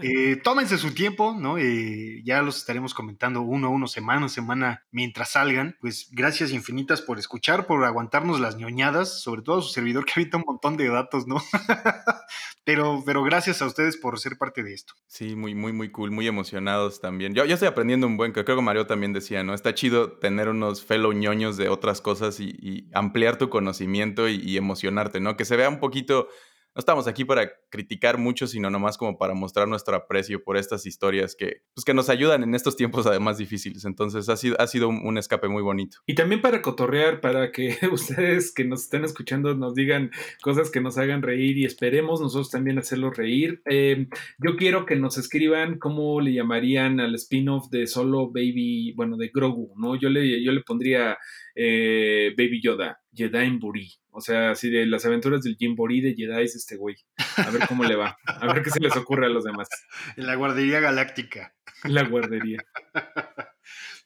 Eh, tómense su tiempo, ¿no? Eh, ya los estaremos comentando uno a uno, semana a semana, mientras salgan. Pues gracias infinitas por escuchar, por aguantarnos las ñoñadas, sobre todo a su servidor que habita un montón de datos, ¿no? pero, pero gracias a ustedes por ser parte de esto. Sí, muy, muy, muy cool, muy emocionados también. Yo, yo estoy aprendiendo un buen, creo que Mario también decía, ¿no? Está chido tener unos fellow ñoños de otras cosas y, ampliar tu conocimiento y emocionarte, ¿no? Que se vea un poquito no estamos aquí para criticar mucho, sino nomás como para mostrar nuestro aprecio por estas historias que, pues, que nos ayudan en estos tiempos además difíciles. Entonces ha sido, ha sido un, escape muy bonito. Y también para cotorrear, para que ustedes que nos estén escuchando nos digan cosas que nos hagan reír y esperemos nosotros también hacerlos reír. Em, yo quiero que nos escriban cómo le llamarían al spin-off de Solo Baby, bueno, de Grogu, ¿no? Yo le, yo le pondría eh, Baby Yoda, Jedi Buri. O sea, así de las aventuras del Buri de Jedi es este güey. A ver cómo le va. A ver qué se les ocurre a los demás. En la guardería galáctica. La guardería.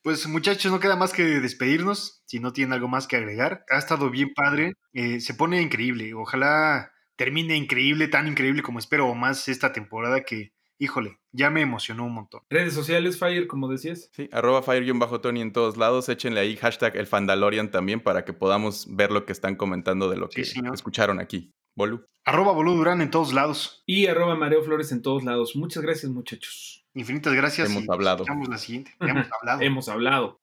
Pues muchachos, no queda más que despedirnos. Si no tienen algo más que agregar. Ha estado bien padre. Eh, se pone increíble. Ojalá termine increíble, tan increíble como espero o más esta temporada que híjole, ya me emocionó un montón. Redes sociales, Fire, como decías. Sí, arroba Fire-Tony en todos lados. Échenle ahí hashtag el Fandalorian también para que podamos ver lo que están comentando de lo que escucharon aquí. Bolu. Arroba Bolu Durán en todos lados. Y arroba Mareo Flores en todos lados. Muchas gracias, muchachos. Infinitas gracias. Hemos hablado. la siguiente. Hemos hablado. Hemos hablado.